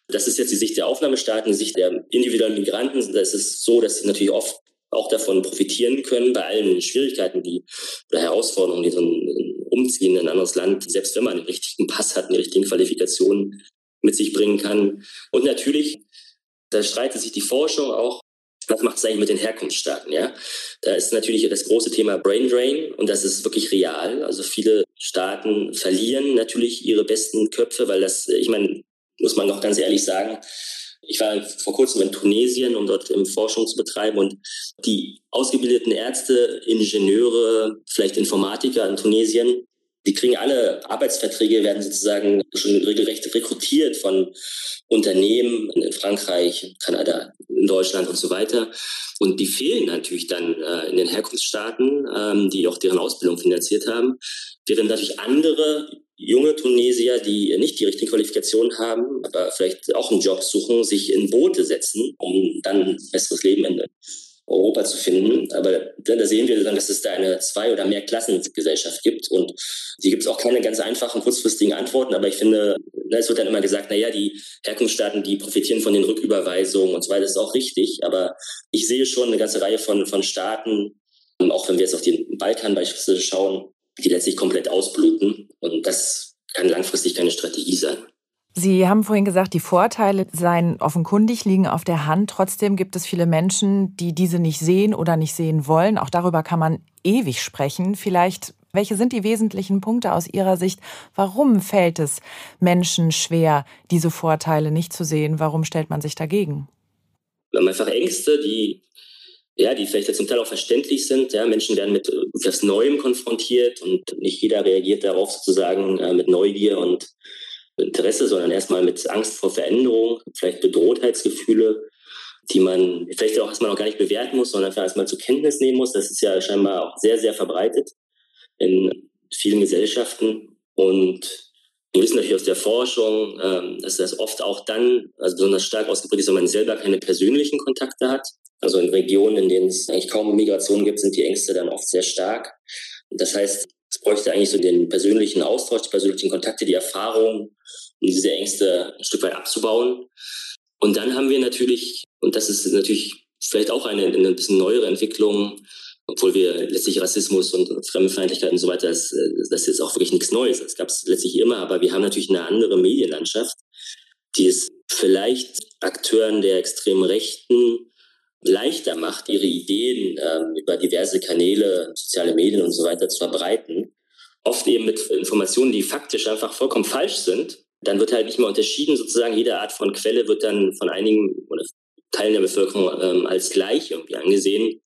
[SPEAKER 4] Das ist jetzt die Sicht der Aufnahmestaaten, die Sicht der individuellen Migranten. Das ist so, dass sie natürlich oft auch davon profitieren können, bei allen Schwierigkeiten die, oder Herausforderungen, die so ein Umziehen in ein anderes Land, selbst wenn man den richtigen Pass hat, die richtigen Qualifikationen mit sich bringen kann. Und natürlich, da streitet sich die Forschung auch was macht es eigentlich mit den Herkunftsstaaten? Ja, da ist natürlich das große Thema Brain Drain und das ist wirklich real. Also viele Staaten verlieren natürlich ihre besten Köpfe, weil das, ich meine, muss man noch ganz ehrlich sagen, ich war vor kurzem in Tunesien, um dort Forschung zu betreiben und die ausgebildeten Ärzte, Ingenieure, vielleicht Informatiker in Tunesien, die kriegen alle Arbeitsverträge, werden sozusagen schon regelrecht rekrutiert von Unternehmen in Frankreich, Kanada, in Deutschland und so weiter. Und die fehlen natürlich dann äh, in den Herkunftsstaaten, ähm, die auch deren Ausbildung finanziert haben. Während natürlich andere junge Tunesier, die nicht die richtigen Qualifikationen haben, aber vielleicht auch einen Job suchen, sich in Boote setzen, um dann ein besseres Leben in Europa zu finden. Aber da sehen wir dann, dass es da eine zwei- oder mehr Klassengesellschaft gibt. Und die gibt es auch keine ganz einfachen, kurzfristigen Antworten. Aber ich finde, ne, es wird dann immer gesagt, naja, die Herkunftsstaaten, die profitieren von den Rücküberweisungen und so weiter. Das ist auch richtig. Aber ich sehe schon eine ganze Reihe von, von Staaten, auch wenn wir jetzt auf den Balkan beispielsweise schauen, die letztlich komplett ausbluten. Und das kann langfristig keine Strategie sein.
[SPEAKER 3] Sie haben vorhin gesagt, die Vorteile seien offenkundig, liegen auf der Hand. Trotzdem gibt es viele Menschen, die diese nicht sehen oder nicht sehen wollen. Auch darüber kann man ewig sprechen. Vielleicht, welche sind die wesentlichen Punkte aus Ihrer Sicht? Warum fällt es Menschen schwer, diese Vorteile nicht zu sehen? Warum stellt man sich dagegen?
[SPEAKER 4] Wir haben einfach Ängste, die ja, die vielleicht zum Teil auch verständlich sind. Ja, Menschen werden mit etwas Neuem konfrontiert und nicht jeder reagiert darauf sozusagen äh, mit Neugier und Interesse, sondern erstmal mit Angst vor Veränderung, vielleicht Bedrohtheitsgefühle, die man vielleicht auch erstmal noch gar nicht bewerten muss, sondern erstmal zur Kenntnis nehmen muss. Das ist ja scheinbar auch sehr, sehr verbreitet in vielen Gesellschaften. Und wir wissen natürlich aus der Forschung, ähm, dass das oft auch dann, also besonders stark ausgeprägt ist, wenn man selber keine persönlichen Kontakte hat. Also in Regionen, in denen es eigentlich kaum Migration gibt, sind die Ängste dann oft sehr stark. Das heißt, es bräuchte eigentlich so den persönlichen Austausch, die persönlichen Kontakte, die Erfahrung, um diese Ängste ein Stück weit abzubauen. Und dann haben wir natürlich, und das ist natürlich vielleicht auch eine, eine bisschen neuere Entwicklung, obwohl wir letztlich Rassismus und Fremdenfeindlichkeit und so weiter, das, das ist jetzt auch wirklich nichts Neues. Das gab es letztlich immer, aber wir haben natürlich eine andere Medienlandschaft, die es vielleicht Akteuren der extremen Rechten leichter macht, ihre Ideen ähm, über diverse Kanäle, soziale Medien und so weiter zu verbreiten. oft eben mit Informationen, die faktisch einfach vollkommen falsch sind. Dann wird halt nicht mehr unterschieden, sozusagen jede Art von Quelle wird dann von einigen oder Teilen der Bevölkerung ähm, als gleich irgendwie angesehen,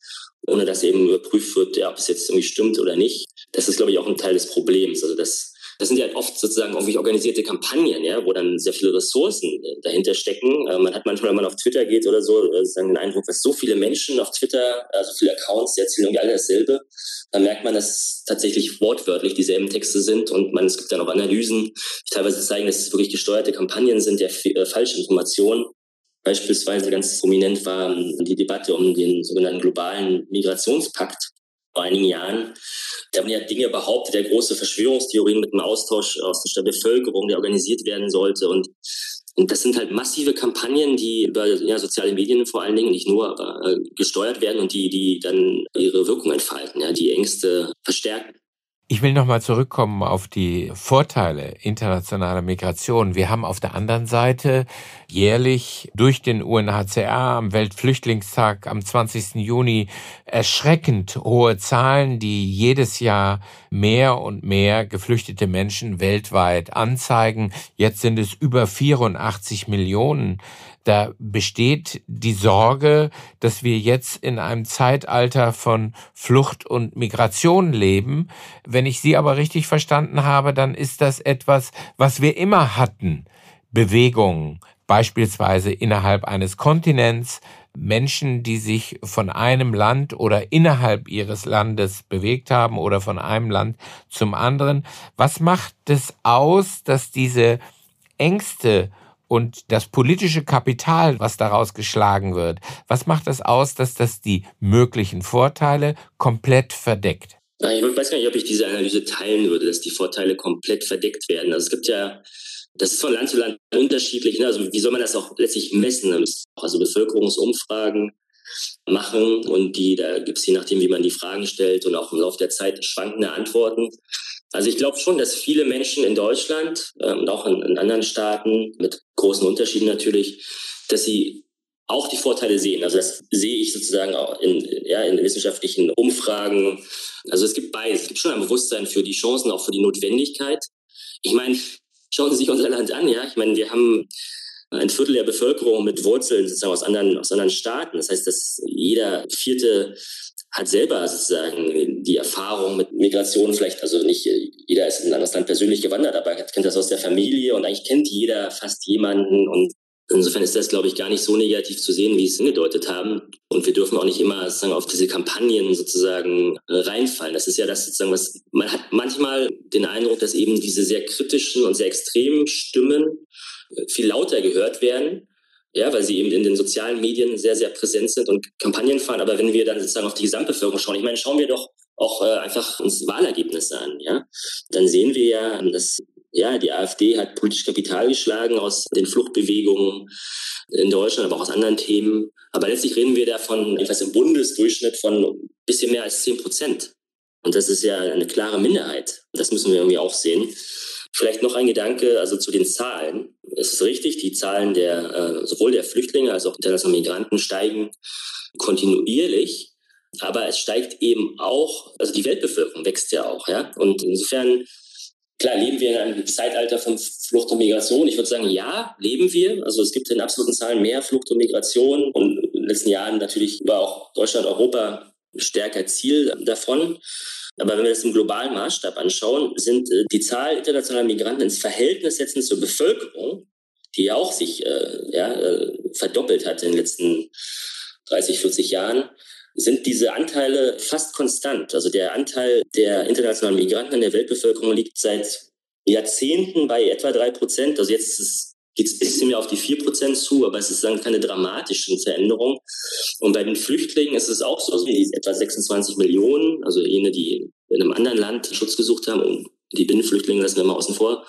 [SPEAKER 4] ohne dass eben überprüft wird, ja, ob es jetzt irgendwie stimmt oder nicht. Das ist, glaube ich, auch ein Teil des Problems. Also das das sind ja halt oft sozusagen irgendwie organisierte Kampagnen, ja, wo dann sehr viele Ressourcen äh, dahinter stecken. Äh, man hat manchmal, wenn man auf Twitter geht oder so, äh, den Eindruck, dass so viele Menschen auf Twitter, also viele Accounts, die erzählen irgendwie alle dasselbe. Dann merkt man, dass tatsächlich wortwörtlich dieselben Texte sind und man, es gibt dann auch Analysen, die teilweise zeigen, dass es wirklich gesteuerte Kampagnen sind der äh, Falschinformationen. Beispielsweise ganz prominent war ähm, die Debatte um den sogenannten globalen Migrationspakt, vor einigen Jahren. Da haben ja Dinge behauptet, der große Verschwörungstheorien mit einem Austausch aus der Bevölkerung, der organisiert werden sollte. Und, und das sind halt massive Kampagnen, die über ja, soziale Medien vor allen Dingen, nicht nur, aber äh, gesteuert werden und die, die dann ihre Wirkung entfalten, ja, die Ängste verstärken.
[SPEAKER 2] Ich will nochmal zurückkommen auf die Vorteile internationaler Migration. Wir haben auf der anderen Seite jährlich durch den UNHCR am Weltflüchtlingstag am 20. Juni erschreckend hohe Zahlen, die jedes Jahr mehr und mehr geflüchtete Menschen weltweit anzeigen. Jetzt sind es über 84 Millionen. Da besteht die Sorge, dass wir jetzt in einem Zeitalter von Flucht und Migration leben. Wenn ich Sie aber richtig verstanden habe, dann ist das etwas, was wir immer hatten. Bewegungen, beispielsweise innerhalb eines Kontinents, Menschen, die sich von einem Land oder innerhalb ihres Landes bewegt haben oder von einem Land zum anderen. Was macht es aus, dass diese Ängste und das politische Kapital, was daraus geschlagen wird, was macht das aus, dass das die möglichen Vorteile komplett verdeckt?
[SPEAKER 4] Ich weiß gar nicht, ob ich diese Analyse teilen würde, dass die Vorteile komplett verdeckt werden. Also es gibt ja, das ist von Land zu Land unterschiedlich. Ne? Also wie soll man das auch letztlich messen? Also Bevölkerungsumfragen machen und die, da gibt es je nachdem, wie man die Fragen stellt und auch im Laufe der Zeit schwankende Antworten. Also ich glaube schon, dass viele Menschen in Deutschland äh, und auch in, in anderen Staaten mit großen Unterschieden natürlich, dass sie auch die Vorteile sehen. Also das sehe ich sozusagen auch in, ja, in wissenschaftlichen Umfragen. Also es gibt beides. Es gibt schon ein Bewusstsein für die Chancen, auch für die Notwendigkeit. Ich meine, schauen Sie sich unser Land an, ja. Ich meine, wir haben ein Viertel der Bevölkerung mit Wurzeln sozusagen aus anderen, aus anderen Staaten. Das heißt, dass jeder vierte hat selber sozusagen die Erfahrung mit Migration vielleicht, also nicht jeder ist in ein anderes Land persönlich gewandert, aber kennt das aus der Familie und eigentlich kennt jeder fast jemanden und Insofern ist das, glaube ich, gar nicht so negativ zu sehen, wie es hingedeutet haben. Und wir dürfen auch nicht immer sozusagen auf diese Kampagnen sozusagen reinfallen. Das ist ja das sozusagen, was man hat manchmal den Eindruck, dass eben diese sehr kritischen und sehr extremen Stimmen viel lauter gehört werden ja, weil sie eben in den sozialen Medien sehr, sehr präsent sind und Kampagnen fahren. Aber wenn wir dann sozusagen auf die Gesamtbevölkerung schauen, ich meine, schauen wir doch auch äh, einfach uns Wahlergebnisse an, ja, dann sehen wir ja, dass ja, die AfD hat politisch Kapital geschlagen aus den Fluchtbewegungen in Deutschland, aber auch aus anderen Themen. Aber letztlich reden wir davon, jedenfalls im Bundesdurchschnitt von ein bisschen mehr als 10 Prozent. Und das ist ja eine klare Minderheit. Das müssen wir irgendwie auch sehen. Vielleicht noch ein Gedanke, also zu den Zahlen. Es ist richtig, die Zahlen der, äh, sowohl der Flüchtlinge als auch internationaler Migranten steigen kontinuierlich. Aber es steigt eben auch, also die Weltbevölkerung wächst ja auch, ja. Und insofern, klar, leben wir in einem Zeitalter von Flucht und Migration. Ich würde sagen, ja, leben wir. Also es gibt in absoluten Zahlen mehr Flucht und Migration und in den letzten Jahren natürlich über auch Deutschland, Europa stärker Ziel davon. Aber wenn wir das im globalen Maßstab anschauen, sind äh, die Zahl internationaler Migranten ins Verhältnis setzen zur Bevölkerung, die ja auch sich äh, ja, äh, verdoppelt hat in den letzten 30, 40 Jahren, sind diese Anteile fast konstant. Also der Anteil der internationalen Migranten in der Weltbevölkerung liegt seit Jahrzehnten bei etwa drei Prozent. Also jetzt ist es geht es ein bisschen mehr auf die 4% zu, aber es ist dann keine dramatischen Veränderungen. Und bei den Flüchtlingen ist es auch so, also etwa 26 Millionen, also jene, die in einem anderen Land Schutz gesucht haben, und die Binnenflüchtlinge lassen wir mal außen vor,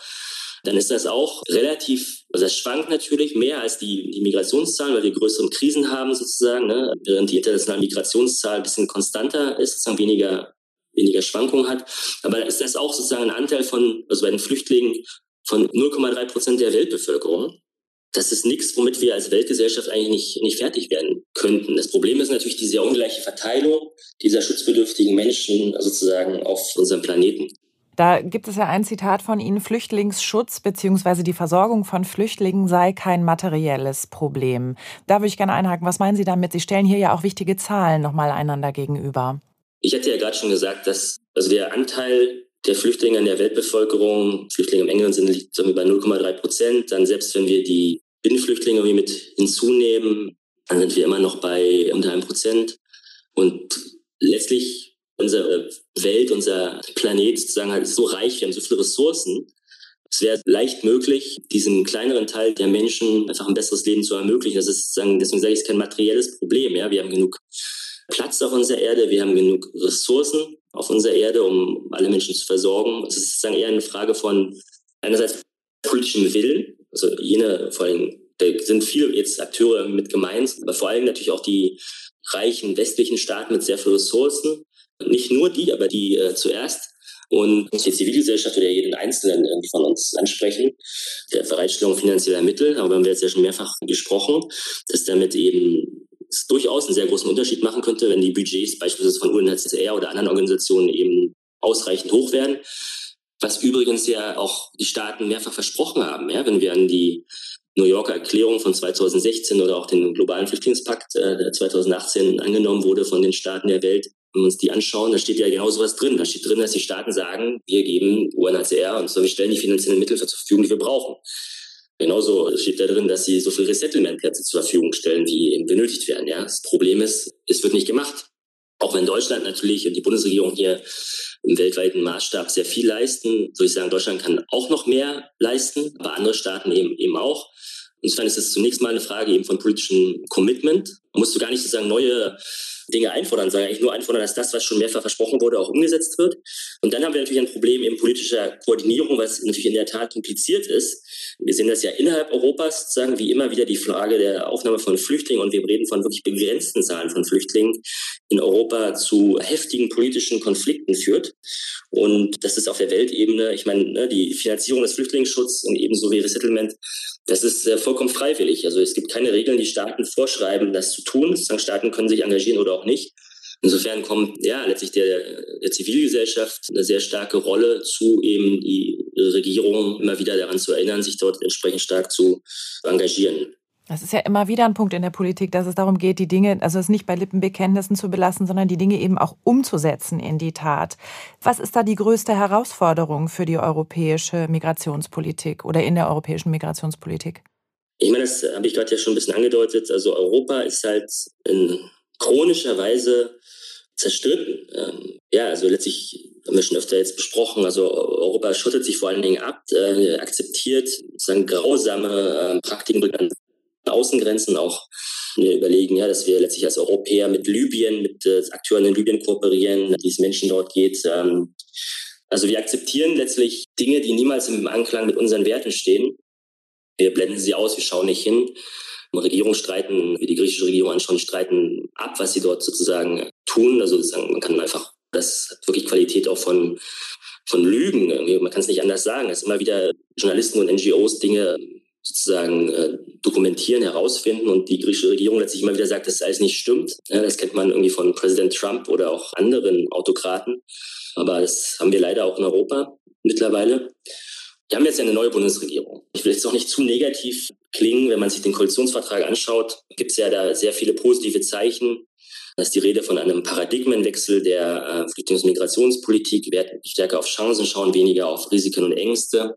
[SPEAKER 4] dann ist das auch relativ, also das schwankt natürlich mehr als die, die Migrationszahlen, weil wir größere Krisen haben sozusagen, ne? während die internationale Migrationszahl ein bisschen konstanter ist, sozusagen weniger weniger Schwankungen hat. Aber ist das auch sozusagen ein Anteil von, also bei den Flüchtlingen von 0,3 Prozent der Weltbevölkerung. Das ist nichts, womit wir als Weltgesellschaft eigentlich nicht, nicht fertig werden könnten. Das Problem ist natürlich die sehr ungleiche Verteilung dieser schutzbedürftigen Menschen sozusagen auf unserem Planeten.
[SPEAKER 3] Da gibt es ja ein Zitat von Ihnen, Flüchtlingsschutz bzw. die Versorgung von Flüchtlingen sei kein materielles Problem. Da würde ich gerne einhaken. Was meinen Sie damit? Sie stellen hier ja auch wichtige Zahlen nochmal einander gegenüber.
[SPEAKER 4] Ich hatte ja gerade schon gesagt, dass also der Anteil der Flüchtlinge in der Weltbevölkerung, Flüchtlinge im engeren Sinne liegt bei 0,3 Prozent. Dann selbst wenn wir die Binnenflüchtlinge mit hinzunehmen, dann sind wir immer noch bei unter einem Prozent. Und letztlich unsere Welt, unser Planet sozusagen halt so reich, wir haben so viele Ressourcen. Es wäre leicht möglich, diesem kleineren Teil der Menschen einfach ein besseres Leben zu ermöglichen. Das ist sozusagen, deswegen sage ich, es ist kein materielles Problem. Ja, wir haben genug Platz auf unserer Erde, wir haben genug Ressourcen auf unserer Erde, um alle Menschen zu versorgen. Es ist sozusagen eher eine Frage von einerseits politischem Willen, also jene vor allem, da sind viele jetzt Akteure mit gemeint, aber vor allem natürlich auch die reichen westlichen Staaten mit sehr vielen Ressourcen. Nicht nur die, aber die äh, zuerst. Und die Zivilgesellschaft oder jeden Einzelnen von uns ansprechen, der Bereitstellung finanzieller Mittel, darüber haben wir jetzt ja schon mehrfach gesprochen, dass damit eben es durchaus einen sehr großen Unterschied machen könnte, wenn die Budgets beispielsweise von UNHCR oder anderen Organisationen eben ausreichend hoch werden. Was übrigens ja auch die Staaten mehrfach versprochen haben. Ja, wenn wir an die New Yorker Erklärung von 2016 oder auch den globalen Flüchtlingspakt äh, 2018 angenommen wurde von den Staaten der Welt, wenn wir uns die anschauen, da steht ja genau sowas drin. Da steht drin, dass die Staaten sagen, wir geben UNHCR und so, wir stellen die finanziellen Mittel zur Verfügung, die wir brauchen. Genauso steht da drin, dass sie so viel Resettlement-Plätze zur Verfügung stellen, wie eben benötigt werden. Ja, das Problem ist, es wird nicht gemacht. Auch wenn Deutschland natürlich und die Bundesregierung hier im weltweiten Maßstab sehr viel leisten, würde ich sagen, Deutschland kann auch noch mehr leisten, aber andere Staaten eben, eben auch. Insofern ist es zunächst mal eine Frage eben von politischem Commitment. Man musst du gar nicht sozusagen neue Dinge einfordern, sondern eigentlich nur einfordern, dass das, was schon mehrfach versprochen wurde, auch umgesetzt wird. Und dann haben wir natürlich ein Problem in politischer Koordinierung, was natürlich in der Tat kompliziert ist. Wir sehen das ja innerhalb Europas, sagen wie immer wieder die Frage der Aufnahme von Flüchtlingen und wir reden von wirklich begrenzten Zahlen von Flüchtlingen in Europa zu heftigen politischen Konflikten führt. Und das ist auf der Weltebene, ich meine, ne, die Finanzierung des Flüchtlingsschutzes und ebenso wie Resettlement, das ist äh, vollkommen freiwillig. Also es gibt keine Regeln, die Staaten vorschreiben, das zu tun. Staaten können sich engagieren oder auch nicht. Insofern kommt ja letztlich der, der Zivilgesellschaft eine sehr starke Rolle zu, eben die Regierung immer wieder daran zu erinnern, sich dort entsprechend stark zu engagieren.
[SPEAKER 3] Das ist ja immer wieder ein Punkt in der Politik, dass es darum geht, die Dinge, also es nicht bei Lippenbekenntnissen zu belassen, sondern die Dinge eben auch umzusetzen in die Tat. Was ist da die größte Herausforderung für die europäische Migrationspolitik oder in der europäischen Migrationspolitik?
[SPEAKER 4] Ich meine, das habe ich gerade ja schon ein bisschen angedeutet. Also Europa ist halt in chronischer Weise zerstritten. Ähm, ja, also letztlich haben wir schon öfter jetzt besprochen. Also Europa schottet sich vor allen Dingen ab, äh, akzeptiert sozusagen grausame äh, Praktiken an Außengrenzen auch wir überlegen, ja, dass wir letztlich als Europäer mit Libyen, mit äh, Akteuren in Libyen kooperieren, wie es Menschen dort geht. Ähm, also wir akzeptieren letztlich Dinge, die niemals im Anklang mit unseren Werten stehen. Wir blenden sie aus, wir schauen nicht hin. Regierungen streiten, wie die griechische Regierung anschauen, streiten ab, was sie dort sozusagen tun. Also sozusagen, man kann einfach, das hat wirklich Qualität auch von, von Lügen. Man kann es nicht anders sagen, dass immer wieder Journalisten und NGOs Dinge sozusagen äh, dokumentieren, herausfinden und die griechische Regierung letztlich immer wieder sagt, dass das alles nicht stimmt. Ja, das kennt man irgendwie von Präsident Trump oder auch anderen Autokraten. Aber das haben wir leider auch in Europa mittlerweile. Wir haben jetzt eine neue Bundesregierung. Ich will jetzt auch nicht zu negativ klingen. Wenn man sich den Koalitionsvertrag anschaut, gibt es ja da sehr viele positive Zeichen. Da ist die Rede von einem Paradigmenwechsel der äh, Flüchtlings- und Migrationspolitik. Werden stärker auf Chancen schauen, weniger auf Risiken und Ängste.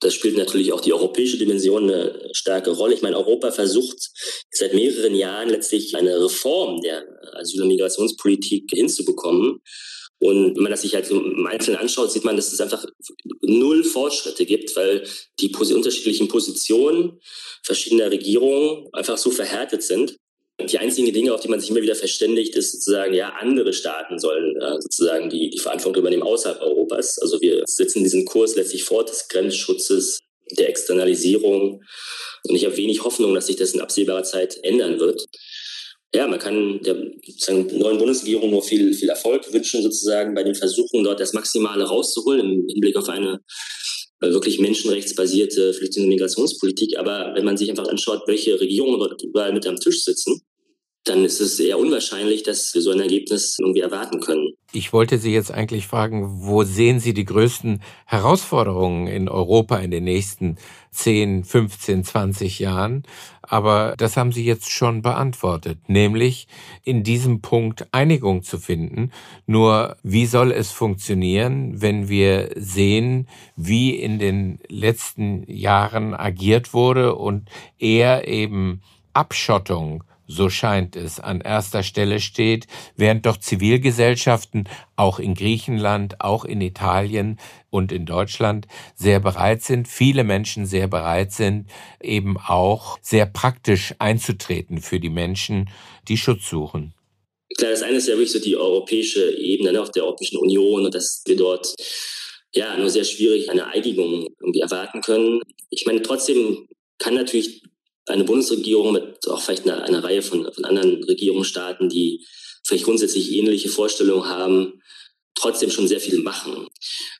[SPEAKER 4] Das spielt natürlich auch die europäische Dimension eine starke Rolle. Ich meine, Europa versucht seit mehreren Jahren letztlich eine Reform der Asyl- und Migrationspolitik hinzubekommen. Und wenn man das sich halt so im Einzelnen anschaut, sieht man, dass es einfach null Fortschritte gibt, weil die unterschiedlichen Positionen verschiedener Regierungen einfach so verhärtet sind. Die einzigen Dinge, auf die man sich immer wieder verständigt, ist sozusagen, ja, andere Staaten sollen äh, sozusagen die, die Verantwortung übernehmen außerhalb Europas. Also wir setzen diesen Kurs letztlich fort des Grenzschutzes, der Externalisierung. Und ich habe wenig Hoffnung, dass sich das in absehbarer Zeit ändern wird ja, man kann der neuen Bundesregierung nur viel, viel Erfolg wünschen, sozusagen bei den Versuchen, dort das Maximale rauszuholen im Hinblick auf eine äh, wirklich menschenrechtsbasierte Flüchtlings- und Migrationspolitik. Aber wenn man sich einfach anschaut, welche Regierungen dort überall mit am Tisch sitzen, dann ist es eher unwahrscheinlich, dass wir so ein Ergebnis irgendwie erwarten können.
[SPEAKER 2] Ich wollte Sie jetzt eigentlich fragen, wo sehen Sie die größten Herausforderungen in Europa in den nächsten 10, 15, 20 Jahren? Aber das haben Sie jetzt schon beantwortet, nämlich in diesem Punkt Einigung zu finden. Nur wie soll es funktionieren, wenn wir sehen, wie in den letzten Jahren agiert wurde und eher eben Abschottung so scheint es, an erster Stelle steht, während doch Zivilgesellschaften auch in Griechenland, auch in Italien und in Deutschland sehr bereit sind, viele Menschen sehr bereit sind, eben auch sehr praktisch einzutreten für die Menschen, die Schutz suchen.
[SPEAKER 4] Klar, das eine ist ja wirklich so die europäische Ebene, ne, auf der Europäischen Union und dass wir dort ja nur sehr schwierig eine Einigung irgendwie erwarten können. Ich meine, trotzdem kann natürlich eine Bundesregierung mit auch vielleicht einer, einer Reihe von, von anderen Regierungsstaaten, die vielleicht grundsätzlich ähnliche Vorstellungen haben, trotzdem schon sehr viel machen.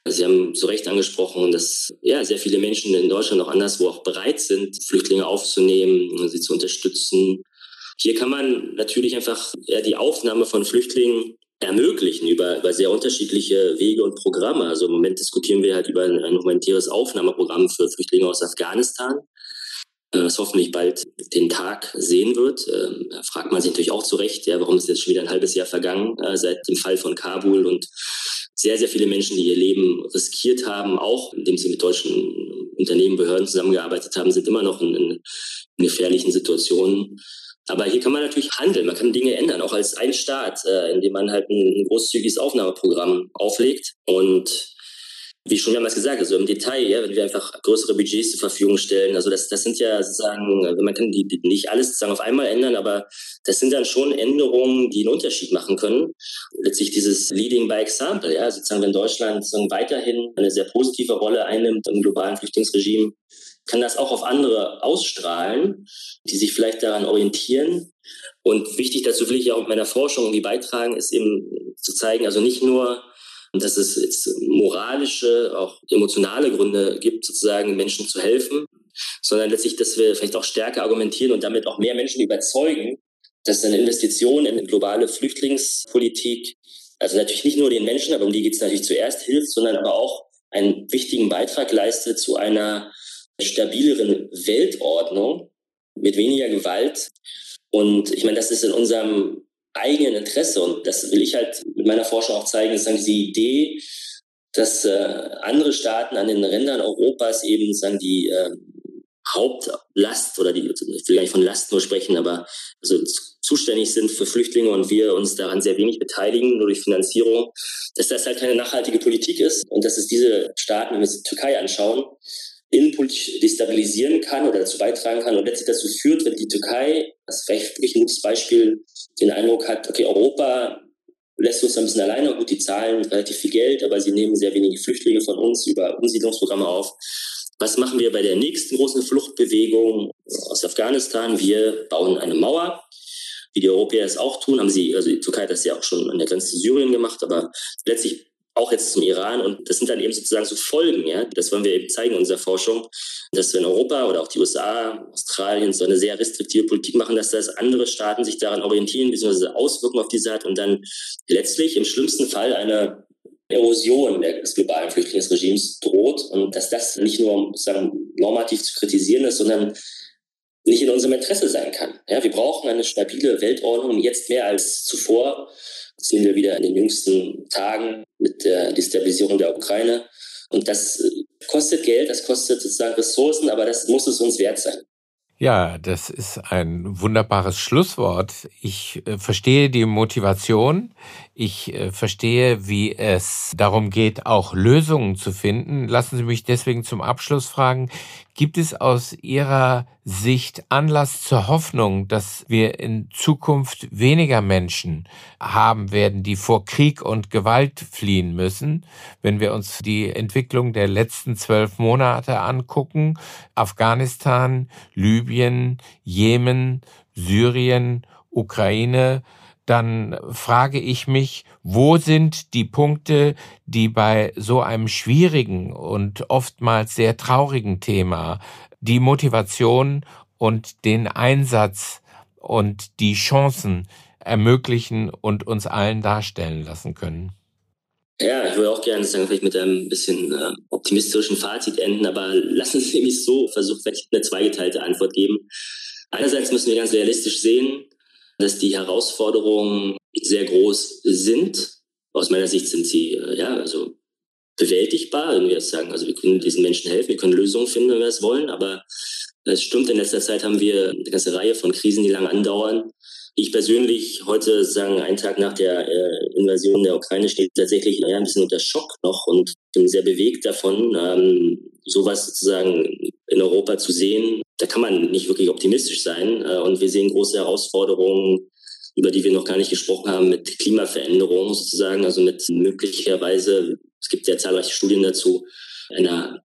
[SPEAKER 4] Also Sie haben zu Recht angesprochen, dass ja sehr viele Menschen in Deutschland auch anderswo auch bereit sind, Flüchtlinge aufzunehmen, sie zu unterstützen. Hier kann man natürlich einfach ja, die Aufnahme von Flüchtlingen ermöglichen über, über sehr unterschiedliche Wege und Programme. Also im Moment diskutieren wir halt über ein, ein humanitäres Aufnahmeprogramm für Flüchtlinge aus Afghanistan das hoffentlich bald den Tag sehen wird. Ähm, da fragt man sich natürlich auch zu Recht, ja, warum ist jetzt schon wieder ein halbes Jahr vergangen äh, seit dem Fall von Kabul und sehr, sehr viele Menschen, die ihr Leben riskiert haben, auch indem sie mit deutschen Unternehmen, Behörden zusammengearbeitet haben, sind immer noch in, in, in gefährlichen Situationen. Aber hier kann man natürlich handeln, man kann Dinge ändern, auch als ein Staat, äh, indem man halt ein, ein großzügiges Aufnahmeprogramm auflegt und wie schon mehrmals gesagt, also im Detail, ja, wenn wir einfach größere Budgets zur Verfügung stellen, also das, das sind ja sozusagen, man kann die, die nicht alles sozusagen auf einmal ändern, aber das sind dann schon Änderungen, die einen Unterschied machen können. Letztlich dieses Leading by Example, ja, sozusagen, wenn Deutschland sozusagen weiterhin eine sehr positive Rolle einnimmt im globalen Flüchtlingsregime, kann das auch auf andere ausstrahlen, die sich vielleicht daran orientieren. Und wichtig dazu will ich ja auch mit meiner Forschung irgendwie beitragen, ist eben zu zeigen, also nicht nur dass es jetzt moralische, auch emotionale Gründe gibt, sozusagen Menschen zu helfen, sondern letztlich, dass wir vielleicht auch stärker argumentieren und damit auch mehr Menschen überzeugen, dass eine Investition in globale Flüchtlingspolitik, also natürlich nicht nur den Menschen, aber um die geht es natürlich zuerst, hilft, sondern aber auch einen wichtigen Beitrag leistet zu einer stabileren Weltordnung mit weniger Gewalt. Und ich meine, das ist in unserem eigenen Interesse. Und das will ich halt meiner Forschung auch zeigen, ist diese Idee, dass äh, andere Staaten an den Rändern Europas eben sagen die äh, Hauptlast oder die, ich will gar nicht von Last nur sprechen, aber also zuständig sind für Flüchtlinge und wir uns daran sehr wenig beteiligen, nur durch Finanzierung, dass das halt keine nachhaltige Politik ist und dass es diese Staaten, wenn wir uns die Türkei anschauen, innenpolitisch destabilisieren kann oder dazu beitragen kann und letztlich dazu führt, wenn die Türkei, das ist vielleicht wirklich ein gutes Beispiel, den Eindruck hat, okay, Europa lässt uns ein bisschen alleine, gut, die zahlen relativ viel Geld, aber sie nehmen sehr wenige Flüchtlinge von uns über Umsiedlungsprogramme auf. Was machen wir bei der nächsten großen Fluchtbewegung aus Afghanistan? Wir bauen eine Mauer, wie die Europäer es auch tun, haben sie, also die Türkei hat das ja auch schon an der Grenze zu Syrien gemacht, aber letztlich auch jetzt zum Iran. Und das sind dann eben sozusagen so Folgen, ja. Das wollen wir eben zeigen in unserer Forschung, dass wenn Europa oder auch die USA, Australien so eine sehr restriktive Politik machen, dass das andere Staaten sich daran orientieren, beziehungsweise Auswirkungen auf diese hat und dann letztlich im schlimmsten Fall eine Erosion des globalen Flüchtlingsregimes droht und dass das nicht nur sozusagen normativ zu kritisieren ist, sondern nicht in unserem Interesse sein kann. Ja, wir brauchen eine stabile Weltordnung jetzt mehr als zuvor sehen wir wieder in den jüngsten Tagen mit der Destabilisierung der Ukraine. Und das äh, kostet Geld, das kostet sozusagen Ressourcen, aber das muss es uns wert sein.
[SPEAKER 2] Ja, das ist ein wunderbares Schlusswort. Ich äh, verstehe die Motivation. Ich äh, verstehe, wie es darum geht, auch Lösungen zu finden. Lassen Sie mich deswegen zum Abschluss fragen, gibt es aus Ihrer Sicht Anlass zur Hoffnung, dass wir in Zukunft weniger Menschen haben werden, die vor Krieg und Gewalt fliehen müssen? Wenn wir uns die Entwicklung der letzten zwölf Monate angucken, Afghanistan, Libyen, Jemen, Syrien, Ukraine, dann frage ich mich, wo sind die Punkte, die bei so einem schwierigen und oftmals sehr traurigen Thema die Motivation und den Einsatz und die Chancen ermöglichen und uns allen darstellen lassen können.
[SPEAKER 4] Ja, ich würde auch gerne sagen, vielleicht mit einem bisschen äh, optimistischen Fazit enden, aber lassen Sie mich so versuchen, vielleicht eine zweigeteilte Antwort geben. Einerseits müssen wir ganz realistisch sehen, dass die Herausforderungen sehr groß sind. Aus meiner Sicht sind sie, äh, ja, also bewältigbar, wenn wir sagen. Also wir können diesen Menschen helfen, wir können Lösungen finden, wenn wir es wollen, aber es stimmt, in letzter Zeit haben wir eine ganze Reihe von Krisen, die lang andauern. Ich persönlich heute sagen, einen Tag nach der äh, Invasion der Ukraine steht tatsächlich ja, ein bisschen unter Schock noch und bin sehr bewegt davon, ähm, sowas sozusagen in Europa zu sehen. Da kann man nicht wirklich optimistisch sein. Äh, und wir sehen große Herausforderungen, über die wir noch gar nicht gesprochen haben, mit Klimaveränderungen sozusagen, also mit möglicherweise, es gibt sehr zahlreiche Studien dazu, einer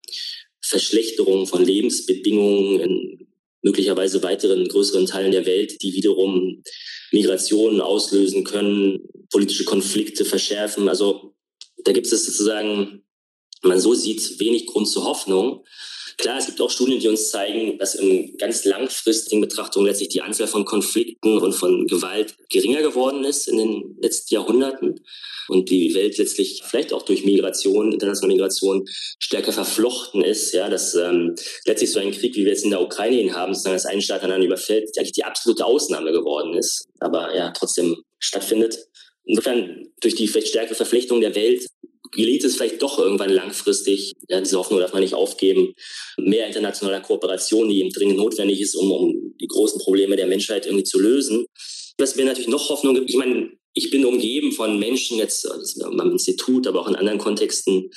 [SPEAKER 4] Verschlechterung von Lebensbedingungen in möglicherweise weiteren größeren Teilen der Welt, die wiederum Migrationen auslösen können, politische Konflikte verschärfen. Also da gibt es sozusagen, man so sieht, wenig Grund zur Hoffnung. Klar, es gibt auch Studien, die uns zeigen, dass in ganz langfristigen Betrachtungen letztlich die Anzahl von Konflikten und von Gewalt geringer geworden ist in den letzten Jahrhunderten und die Welt letztlich vielleicht auch durch Migration, internationale Migration stärker verflochten ist. Ja, dass ähm, letztlich so ein Krieg, wie wir jetzt in der Ukraine ihn haben, sozusagen dass ein Staat an anderen überfällt, eigentlich die absolute Ausnahme geworden ist, aber ja trotzdem stattfindet. Insofern durch die vielleicht stärkere Verflechtung der Welt gelingt es vielleicht doch irgendwann langfristig, ja, diese Hoffnung darf man nicht aufgeben, mehr internationaler Kooperation, die eben dringend notwendig ist, um, um die großen Probleme der Menschheit irgendwie zu lösen. Was mir natürlich noch Hoffnung gibt, ich meine, ich bin umgeben von Menschen jetzt am Institut, aber auch in anderen Kontexten,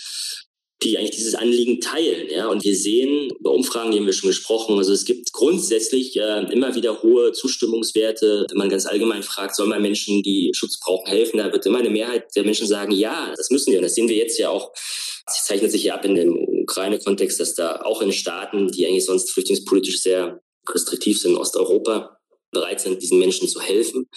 [SPEAKER 4] die eigentlich dieses Anliegen teilen. Ja? Und wir sehen, über Umfragen, die haben wir schon gesprochen, also es gibt grundsätzlich äh, immer wieder hohe Zustimmungswerte. Wenn man ganz allgemein fragt, soll man Menschen, die Schutz brauchen, helfen, da wird immer eine Mehrheit der Menschen sagen, ja, das müssen wir. Und das sehen wir jetzt ja auch. Es zeichnet sich ja ab in dem Ukraine-Kontext, dass da auch in Staaten, die eigentlich sonst flüchtlingspolitisch sehr restriktiv sind, in Osteuropa, bereit sind, diesen Menschen zu helfen.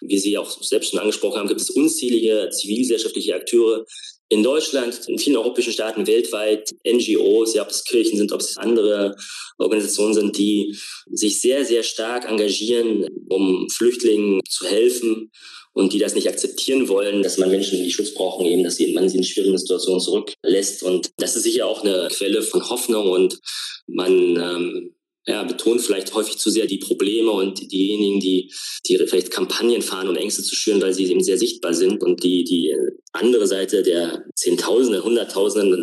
[SPEAKER 4] Wie Sie auch selbst schon angesprochen haben, gibt es unzählige zivilgesellschaftliche Akteure, in Deutschland, in vielen europäischen Staaten weltweit, NGOs, ja, ob es Kirchen sind, ob es andere Organisationen sind, die sich sehr, sehr stark engagieren, um Flüchtlingen zu helfen und die das nicht akzeptieren wollen, dass man Menschen, die Schutz brauchen, eben, dass man sie in schwierigen Situationen zurücklässt. Und das ist sicher auch eine Quelle von Hoffnung und man ähm, ja, betont vielleicht häufig zu sehr die Probleme und diejenigen, die, die vielleicht Kampagnen fahren, um Ängste zu schüren, weil sie eben sehr sichtbar sind und die, die andere Seite der Zehntausende, Hunderttausende,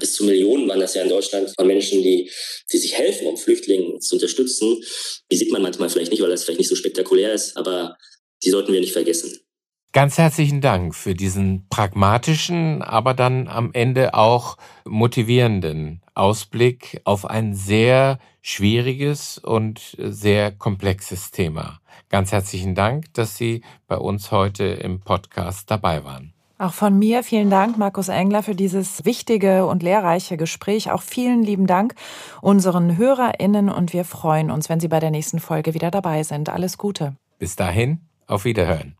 [SPEAKER 4] bis zu Millionen waren das ja in Deutschland von Menschen, die, die sich helfen, um Flüchtlinge zu unterstützen. Die sieht man manchmal vielleicht nicht, weil das vielleicht nicht so spektakulär ist, aber die sollten wir nicht vergessen.
[SPEAKER 2] Ganz herzlichen Dank für diesen pragmatischen, aber dann am Ende auch motivierenden Ausblick auf ein sehr schwieriges und sehr komplexes Thema. Ganz herzlichen Dank, dass Sie bei uns heute im Podcast dabei waren.
[SPEAKER 3] Auch von mir vielen Dank, Markus Engler, für dieses wichtige und lehrreiche Gespräch. Auch vielen lieben Dank unseren HörerInnen und wir freuen uns, wenn Sie bei der nächsten Folge wieder dabei sind. Alles Gute.
[SPEAKER 2] Bis dahin, auf Wiederhören.